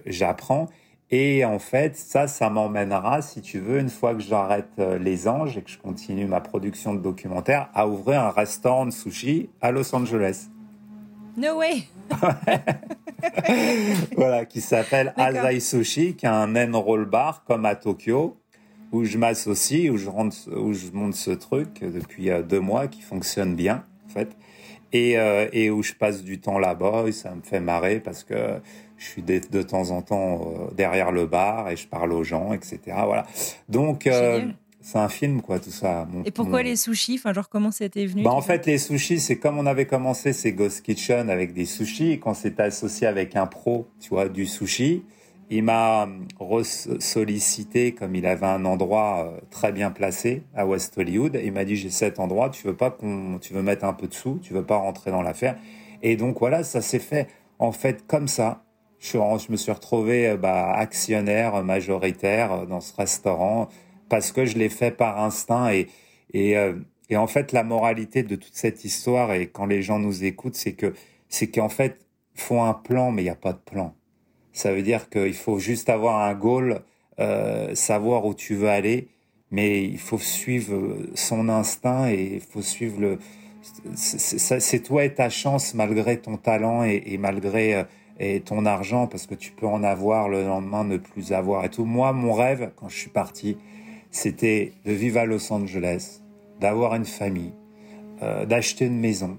S1: j'apprends. Et en fait, ça, ça m'emmènera, si tu veux, une fois que j'arrête euh, les anges et que je continue ma production de documentaire, à ouvrir un restaurant de sushi à Los Angeles.
S2: No way.
S1: voilà, qui s'appelle Azai Sushi, qui a un même roll bar comme à Tokyo, où je m'associe, où je rentre, où je monte ce truc depuis euh, deux mois, qui fonctionne bien, en fait, et, euh, et où je passe du temps là-bas, et ça me fait marrer parce que je suis de, de temps en temps euh, derrière le bar et je parle aux gens, etc. Voilà. Donc, c'est un film, quoi, tout ça.
S2: et pourquoi les sushis? Enfin, genre, comment c'était venu
S1: bah, En fait, les sushis, c'est comme on avait commencé ces Ghost Kitchen avec des sushis. Et quand c'était associé avec un pro, tu vois, du sushi, il m'a sollicité comme il avait un endroit euh, très bien placé à West Hollywood. Il m'a dit, j'ai cet endroit, tu veux pas qu'on, tu veux mettre un peu de sous, tu veux pas rentrer dans l'affaire. Et donc voilà, ça s'est fait en fait comme ça. Je, je me suis retrouvé euh, bah, actionnaire majoritaire euh, dans ce restaurant parce que je l'ai fait par instinct et, euh, et en fait la moralité de toute cette histoire et quand les gens nous écoutent, c'est que c'est qu'en fait faut un plan mais il n'y a pas de plan. Ça veut dire qu'il faut juste avoir un goal, euh, savoir où tu veux aller, mais il faut suivre son instinct et il faut suivre le. C'est toi et ta chance malgré ton talent et, et malgré euh, et ton argent parce que tu peux en avoir le lendemain, ne plus avoir et tout. Moi, mon rêve quand je suis parti, c'était de vivre à Los Angeles, d'avoir une famille, euh, d'acheter une maison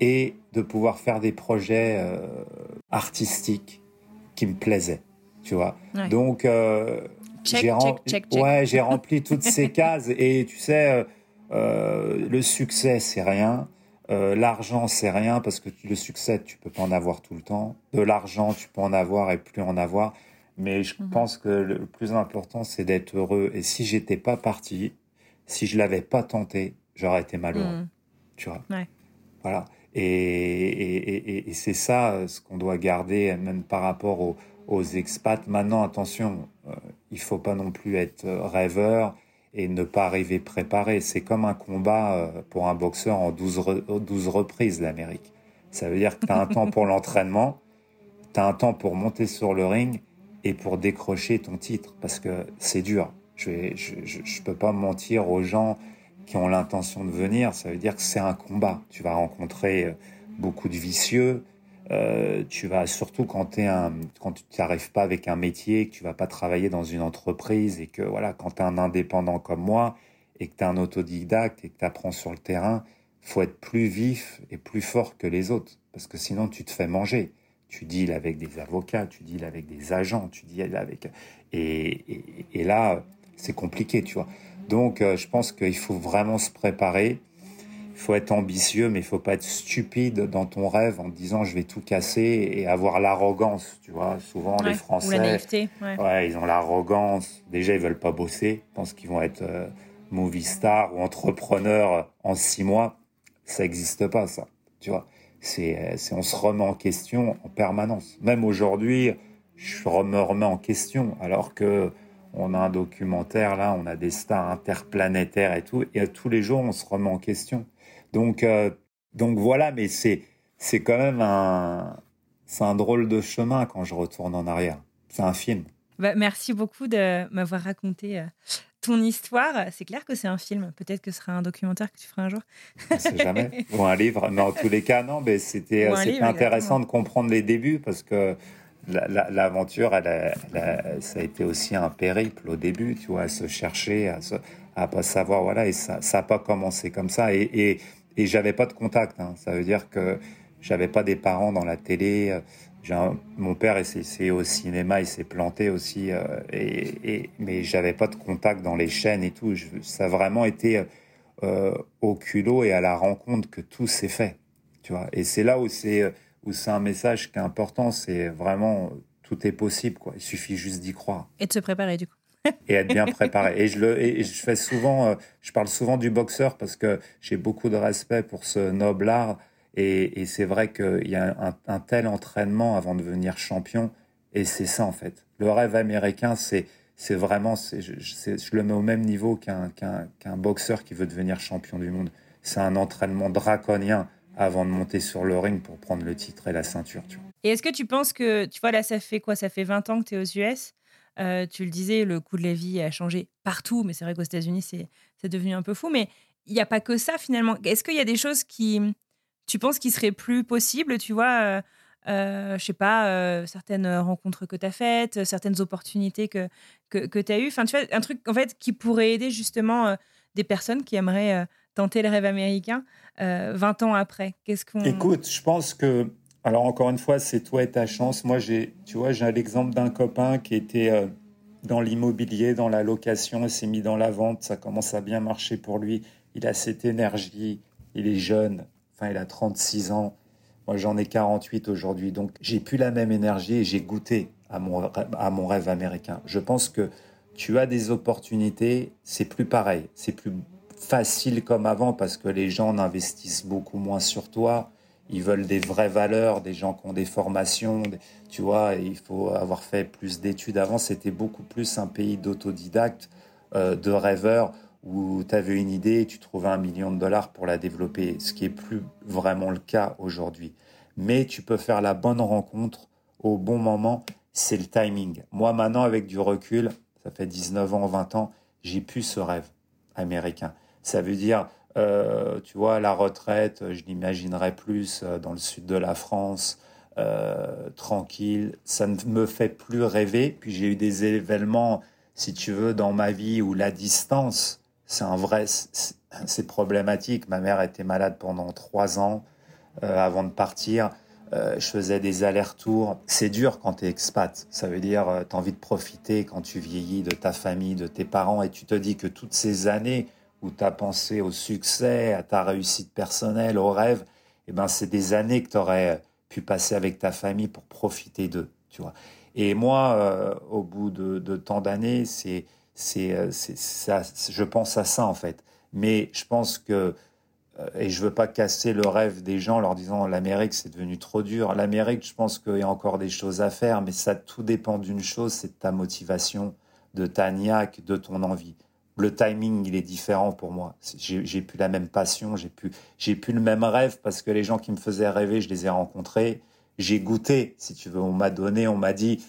S1: et de pouvoir faire des projets euh, artistiques qui me plaisaient, tu vois.
S2: Ouais.
S1: Donc, euh, j'ai rem- ouais, rempli toutes ces cases et tu sais, le succès c'est rien. L'argent, c'est rien parce que tu- le succès, tu peux pas en avoir tout le temps. De l'argent, tu peux en avoir et plus en avoir. Mais je
S2: Mhm.
S1: pense que le plus important, c'est d'être heureux. Et si j'étais pas parti, si je l'avais pas tenté, j'aurais été malheureux.
S2: Mm.
S1: Tu vois?
S2: Ouais.
S1: Voilà. Et, et, et- et c'est ça euh, ce qu'on doit garder, même par rapport aux, aux expats. Maintenant, attention, euh, il faut pas non plus être euh, rêveur et ne pas arriver préparé. C'est comme un combat euh, pour un boxeur en 12, re- 12 reprises, l'Amérique. Ça veut dire que tu as un temps pour l'entraînement, tu as un temps pour monter sur le ring et pour décrocher ton titre, parce que c'est dur. Je ne peux pas mentir aux gens qui ont l'intention de venir, ça veut dire que c'est un combat. Tu vas rencontrer euh, beaucoup de vicieux. Euh, tu vas surtout quand, t'es un, quand tu n'arrives pas avec un métier, que tu vas pas travailler dans une entreprise et que voilà, quand tu es un indépendant comme moi et que tu es un autodidacte et que tu apprends sur le terrain, faut être plus vif et plus fort que les autres parce que sinon tu te fais manger. Tu deals avec des avocats, tu deals avec des agents, tu deals avec et, et, et là c'est compliqué, tu vois. Donc, euh, je pense qu'il faut vraiment se préparer. Il faut être ambitieux, mais il faut pas être stupide dans ton rêve en te disant je vais tout casser et avoir l'arrogance, tu vois. Souvent,
S2: Ouais.
S1: les Français,
S2: Ou la naïveté. Ouais.
S1: ouais, ils ont l'arrogance. Déjà, ils veulent pas bosser. Ils pensent qu'ils vont être euh, movie star ou entrepreneur en six mois. Ça n'existe pas, ça. Tu vois. Euh, c'est, on se remet en question en permanence. Même aujourd'hui, je me remets en question, alors que on a un documentaire là, on a des stars interplanétaires et tout, et tous les jours on se remet en question. Donc, euh, donc voilà, mais c'est c'est quand même un c'est un drôle de chemin quand je retourne en arrière. C'est un film.
S2: Bah, merci beaucoup de m'avoir raconté euh, ton histoire. C'est clair que c'est un film. Peut-être que ce sera un documentaire que tu feras un jour.
S1: On sait jamais. Ou un livre. Mais en tous les cas, non. Mais c'était
S2: livre,
S1: intéressant de comprendre les débuts parce que la- la- l'aventure, elle, a- elle a- ça a été aussi un périple au début, tu vois, à se chercher, à, se, à pas savoir, voilà, et ça n'a pas commencé comme ça. Et, et, et j'avais pas de contact. hein. Ça veut dire que j'avais pas des parents dans la télé. Un- mon père est au cinéma, il s'est planté aussi, euh, et, et, mais j'avais pas de contact dans les chaînes et tout. Je- ça a vraiment été euh, au culot et à la rencontre que tout s'est fait, tu vois. Et c'est là où c'est où c'est un message qui est important, c'est vraiment tout est possible, quoi. Il suffit juste d'y croire
S2: Et de se préparer, du coup.
S1: et être bien préparé. Et je le, et je fais souvent, euh, je parle souvent du boxeur parce que j'ai beaucoup de respect pour ce noble art. Et, c'est vrai qu'il y a un, tel entraînement avant de devenir champion. Et c'est ça, en fait. Le rêve américain, c'est, c'est vraiment, je, le mets au même niveau qu'un, qu'un, qu'un boxeur qui veut devenir champion du monde. C'est un entraînement draconien avant de monter sur le ring pour prendre le titre et la ceinture.
S2: Et est-ce que tu penses que, tu vois, là, ça fait quoi? Ça fait 20 ans que tu es aux US. Euh, tu le disais, le coût de la vie a changé partout, mais c'est vrai qu'aux États-Unis, c'est devenu un peu fou. Mais il n'y a pas que ça, finalement. Est-ce qu'il y a des choses qui, tu penses, qui seraient plus possibles Tu vois, euh, euh, je sais pas, euh, certaines rencontres que tu as faites, certaines opportunités que, que, tu as eues. Enfin, tu vois, un truc, en fait, qui pourrait aider justement euh, des personnes qui aimeraient euh, tenter le rêve américain euh, 20 ans après. Qu'est-ce qu'on.
S1: Écoute, je pense que, alors encore une fois, c'est toi et ta chance. Moi, j'ai, tu vois, j'ai l'exemple d'un copain qui était euh, dans l'immobilier, dans la location, il s'est mis dans la vente, ça commence à bien marcher pour lui. Il a cette énergie, il est jeune, enfin, il a 36 ans. Moi, j'en ai 48 aujourd'hui, donc j'ai plus la même énergie et j'ai goûté à mon, rêve- à mon rêve américain. Je pense que tu as des opportunités, c'est plus pareil, c'est plus facile comme avant parce que les gens investissent beaucoup moins sur toi ils veulent des vraies valeurs, des gens qui ont des formations, tu vois, il faut avoir fait plus d'études. Avant, c'était beaucoup plus un pays d'autodidactes, euh, de rêveurs, où tu avais une idée et tu trouvais un million de dollars pour la développer, ce qui est plus vraiment le cas aujourd'hui. Mais tu peux faire la bonne rencontre au bon moment, c'est le timing. Moi, maintenant, avec du recul, ça fait 19 ans, 20 ans, j'ai plus ce rêve américain. Ça veut dire, euh, tu vois, la retraite, je l'imaginerais plus euh, dans le sud de la France, euh, tranquille. Ça ne me fait plus rêver. Puis j'ai eu des événements, si tu veux, dans ma vie où la distance, c'est un vrai, c'est problématique. Ma mère était malade pendant trois ans avant de partir. je faisais des allers-retours. C'est dur quand tu es expat. Ça veut dire, tu as envie de profiter quand tu vieillis de ta famille, de tes parents, et tu te dis que toutes ces années où tu as pensé au succès, à ta réussite personnelle, au rêve, eh ben, c'est des années que tu aurais pu passer avec ta famille pour profiter d'eux, tu. Et moi, euh, au bout de, de tant d'années, c'est, euh, c'est, ça, je pense à ça, en fait. Mais je pense que, euh, et je veux pas casser le rêve des gens en leur disant l'Amérique, c'est devenu trop dur. L'Amérique, je pense qu'il y a encore des choses à faire, mais ça tout dépend d'une chose, c'est de ta motivation, de ta niaque, de ton envie le timing, il est différent pour moi. J'ai plus la même passion, j'ai plus, j'ai plus le même rêve parce que les gens qui me faisaient rêver, je les ai rencontrés. J'ai goûté, si tu veux. On m'a donné, on m'a dit,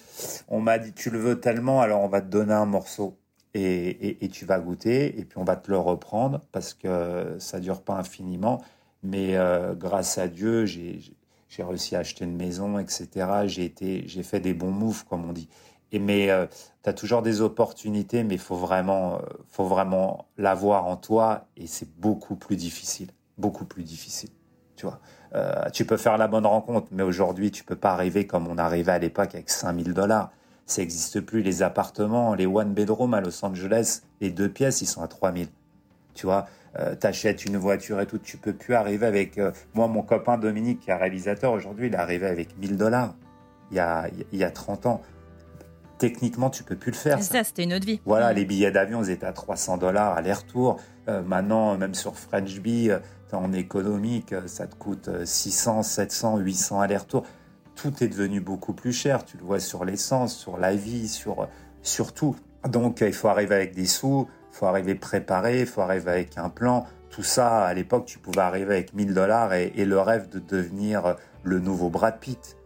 S1: on m'a dit, tu le veux tellement, alors on va te donner un morceau et, tu vas goûter et puis on va te le reprendre parce que ça dure pas infiniment. Mais euh, grâce à Dieu, j'ai réussi à acheter une maison, etc. J'ai fait des bons moves, comme on dit. Et mais euh, tu as toujours des opportunités, mais faut vraiment, euh, faut vraiment l'avoir en toi et c'est beaucoup plus difficile, beaucoup plus difficile. Tu vois, euh, tu peux faire la bonne rencontre, mais aujourd'hui tu peux pas arriver comme on arrivait à l'époque avec 5000 dollars. Ça n'existe plus. Les appartements, les one bedroom à Los Angeles, les deux pièces, ils sont à 3000. Tu vois, euh, t'achètes une voiture et tout, tu peux plus arriver avec. Euh, moi, mon copain Dominique, qui est réalisateur aujourd'hui, il est arrivé avec 1000 dollars il y a, il y a 30 ans techniquement, tu peux plus le faire.
S2: Ça, c'était une autre vie.
S1: Voilà, mm. les billets d'avion, ils étaient à 300 dollars aller-retour. Euh, maintenant, même sur French Bee, euh, en économique, ça te coûte 600, 700, 800 aller-retour. Tout est devenu beaucoup plus cher. Tu le vois sur l'essence, sur la vie, sur, sur tout. Donc, il faut arriver avec des sous, il faut arriver préparé, il faut arriver avec un plan. Tout ça, à l'époque, tu pouvais arriver avec 1000 dollars et, et le rêve de devenir le nouveau Brad Pitt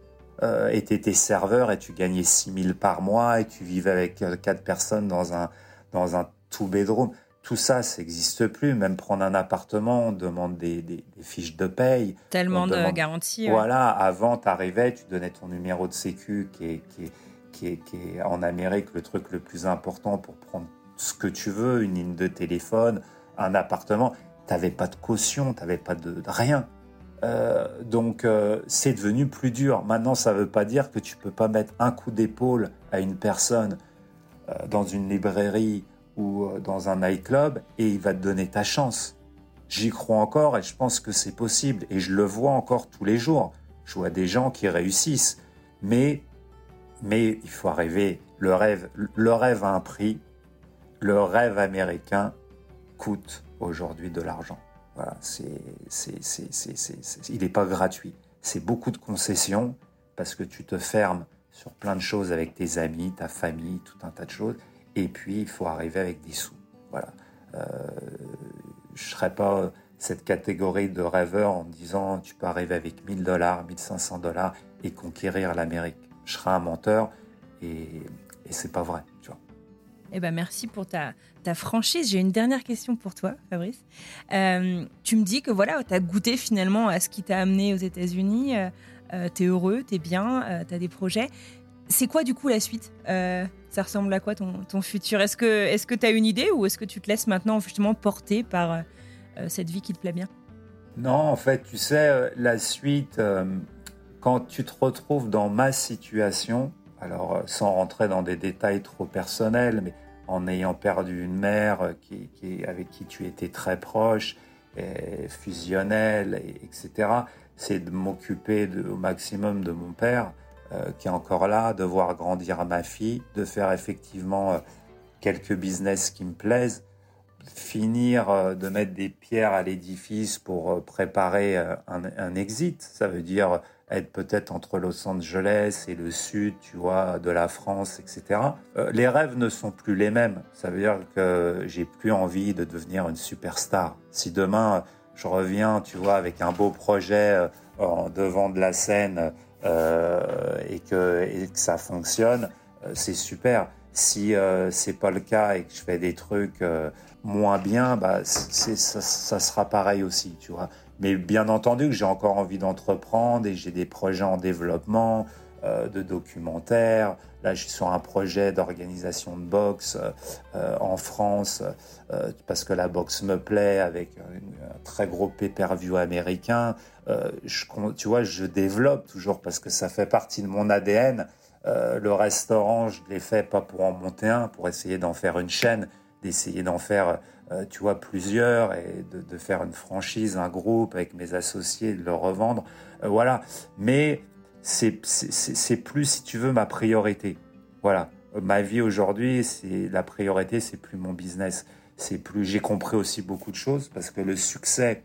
S1: euh, étais serveur et tu gagnais 6 000 par mois et tu vivais avec euh, quatre personnes dans un, dans un two bedroom. Tout ça, ça n'existe plus. Même prendre un appartement, on demande des, des, fiches de paye.
S2: Tellement de garanties.
S1: Voilà, avant, tu arrivais, tu donnais ton numéro de sécu qui est, qui, est, qui, est, qui est en Amérique le truc le plus important pour prendre ce que tu veux, une ligne de téléphone, un appartement. Tu n'avais pas de caution, tu n'avais pas de, de rien. Euh, donc euh, c'est devenu plus dur. Maintenant, ça ne veut pas dire que tu peux pas mettre un coup d'épaule à une personne euh, dans une librairie ou dans un nightclub et il va te donner ta chance. J'y crois encore et je pense que c'est possible et je le vois encore tous les jours. Je vois des gens qui réussissent, mais mais il faut arriver. Le rêve, le rêve a un prix. Le rêve américain coûte aujourd'hui de l'argent. Voilà, il n'est pas gratuit. C'est beaucoup de concessions parce que tu te fermes sur plein de choses avec tes amis, ta famille, tout un tas de choses. Et puis, il faut arriver avec des sous. Voilà. Euh, je ne serais pas cette catégorie de rêveur en me disant tu peux arriver avec 1000 dollars, 1500 dollars et conquérir l'Amérique. Je serais un menteur et, et c'est pas vrai. Tu vois.
S2: Eh ben merci pour ta, franchise. J'ai une dernière question pour toi, Fabrice. Euh, tu me dis que voilà, tu as goûté finalement à ce qui t'a amené aux États-Unis. Euh, euh tu es heureux, tu es bien, tu as des projets. C'est quoi du coup la suite? Ça ressemble à quoi ton, ton futur? Est-ce que tu as une idée ou est-ce que tu te laisses maintenant justement porter par cette vie qui te plaît bien?
S1: Non, en fait, tu sais, la suite, quand tu te retrouves dans ma situation, alors sans rentrer dans des détails trop personnels, mais en ayant perdu une mère avec qui tu étais très proche, fusionnelle, etc., c'est de m'occuper au maximum de mon père, euh, qui est encore là, de voir grandir ma fille, de faire effectivement euh, quelques business qui me plaisent, finir de mettre des pierres à l'édifice pour préparer un, exit. Ça veut dire être peut-être entre Los Angeles et le sud, tu vois, de la France, etc. les rêves ne sont plus les mêmes. Ça veut dire que j'ai plus envie de devenir une superstar. Si demain je reviens, tu vois, avec un beau projet en devant de la scène euh, et, que, et, que, ça fonctionne, euh, c'est super. Si euh, c'est pas le cas et que je fais des trucs euh, moins bien, bah c'est ça, ça, sera pareil aussi, tu vois. Mais bien entendu que j'ai encore envie d'entreprendre et j'ai des projets en développement, euh, de documentaires. Là, je suis sur un projet d'organisation de boxe euh, en France euh, parce que la boxe me plaît avec un très gros pay-per-view américain. Je, tu vois, je développe toujours parce que ça fait partie de mon ADN. le restaurant, je l'ai fait pas pour en monter un, pour essayer d'en faire une chaîne, d'essayer d'en faire, tu vois, plusieurs et de, faire une franchise, un groupe avec mes associés, de le revendre. voilà. Mais c'est plus, si tu veux, ma priorité. Voilà. Ma vie aujourd'hui, c'est la priorité, c'est plus mon business. C'est plus, j'ai compris aussi beaucoup de choses parce que le succès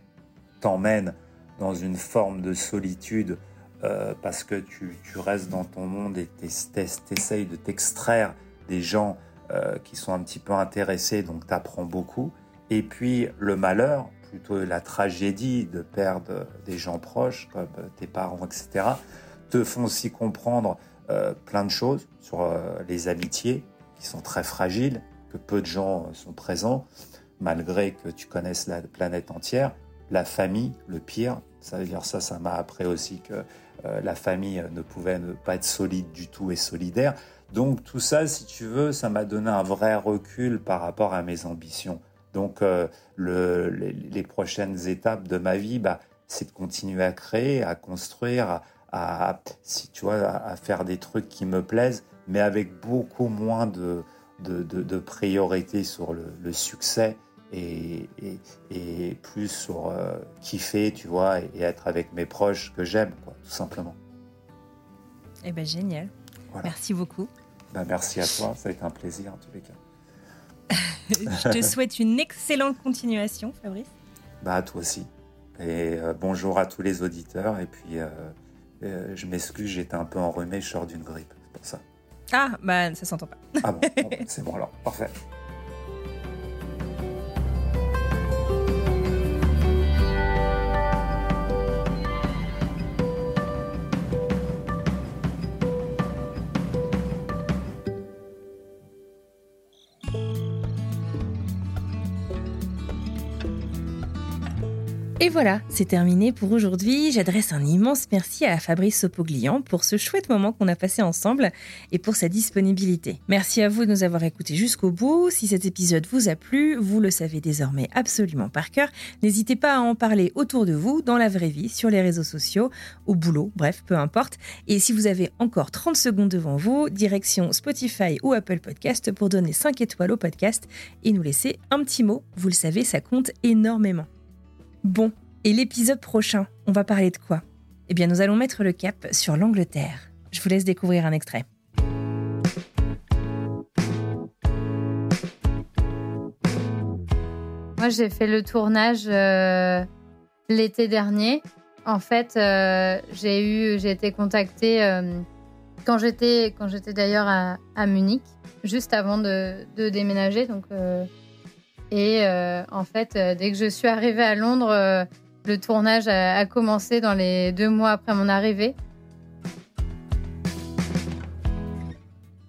S1: t'emmène dans une forme de solitude euh, parce que tu, restes dans ton monde et t'essayes de t'extraire des gens euh, qui sont un petit peu intéressés, donc t'apprends beaucoup. Et puis le malheur, plutôt la tragédie de perdre des gens proches comme tes parents, etc te font aussi comprendre euh, plein de choses sur euh, les amitiés qui sont très fragiles, que peu de gens euh, sont présents, malgré que tu connaisses la planète entière. La famille, le pire, ça veut dire ça, ça m'a appris aussi que la famille ne pouvait pas être solide du tout et solidaire. Donc tout ça, si tu veux, ça m'a donné un vrai recul par rapport à mes ambitions. Donc le, les, les, prochaines étapes de ma vie, bah, c'est de continuer à créer, à construire, à, à, si tu vois, à, faire des trucs qui me plaisent, mais avec beaucoup moins de, de, de, priorité sur le, succès et, et, plus sur euh, kiffer, tu vois, et, être avec mes proches que j'aime, quoi, tout simplement.
S2: Eh ben génial. Merci beaucoup.
S1: Ben, merci à toi, ça a été un plaisir en tous les cas.
S2: Je te souhaite une excellente continuation, Fabrice.
S1: Bah, toi aussi. Et euh, bonjour à tous les auditeurs. Et puis, euh, euh, je m'excuse, j'étais un peu enrhumé, je sors d'une grippe, c'est pour ça.
S2: Ah, bah ça s'entend pas.
S1: ah bon, bon c'est bon alors, parfait.
S3: Et voilà, c'est terminé pour aujourd'hui. J'adresse un immense merci à Fabrice Sopoglian pour ce chouette moment qu'on a passé ensemble et pour sa disponibilité. Merci à vous de nous avoir écoutés jusqu'au bout. Si cet épisode vous a plu, vous le savez désormais absolument par cœur. N'hésitez pas à en parler autour de vous, dans la vraie vie, sur les réseaux sociaux, au boulot, bref, peu importe. Et si vous avez encore 30 secondes devant vous, direction Spotify ou Apple Podcast pour donner 5 étoiles au podcast et nous laisser un petit mot. Vous le savez, ça compte énormément. Bon, et l'épisode prochain, on va parler de quoi? Eh bien, nous allons mettre le cap sur l'Angleterre. Je vous laisse découvrir un extrait.
S4: Moi, j'ai fait le tournage euh, l'été dernier. En fait, euh, j'ai eu, j'ai été contactée euh, quand j'étais, quand d'ailleurs à, Munich, juste avant de, de déménager. Donc, et euh, en fait, euh, dès que je suis arrivée à Londres, euh, le tournage a, commencé dans les deux mois après mon arrivée.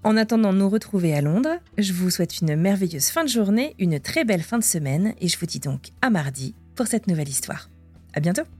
S3: En attendant de nous retrouver à Londres, je vous souhaite une merveilleuse fin de journée, une très belle fin de semaine et je vous dis donc à mardi pour cette nouvelle histoire. À bientôt!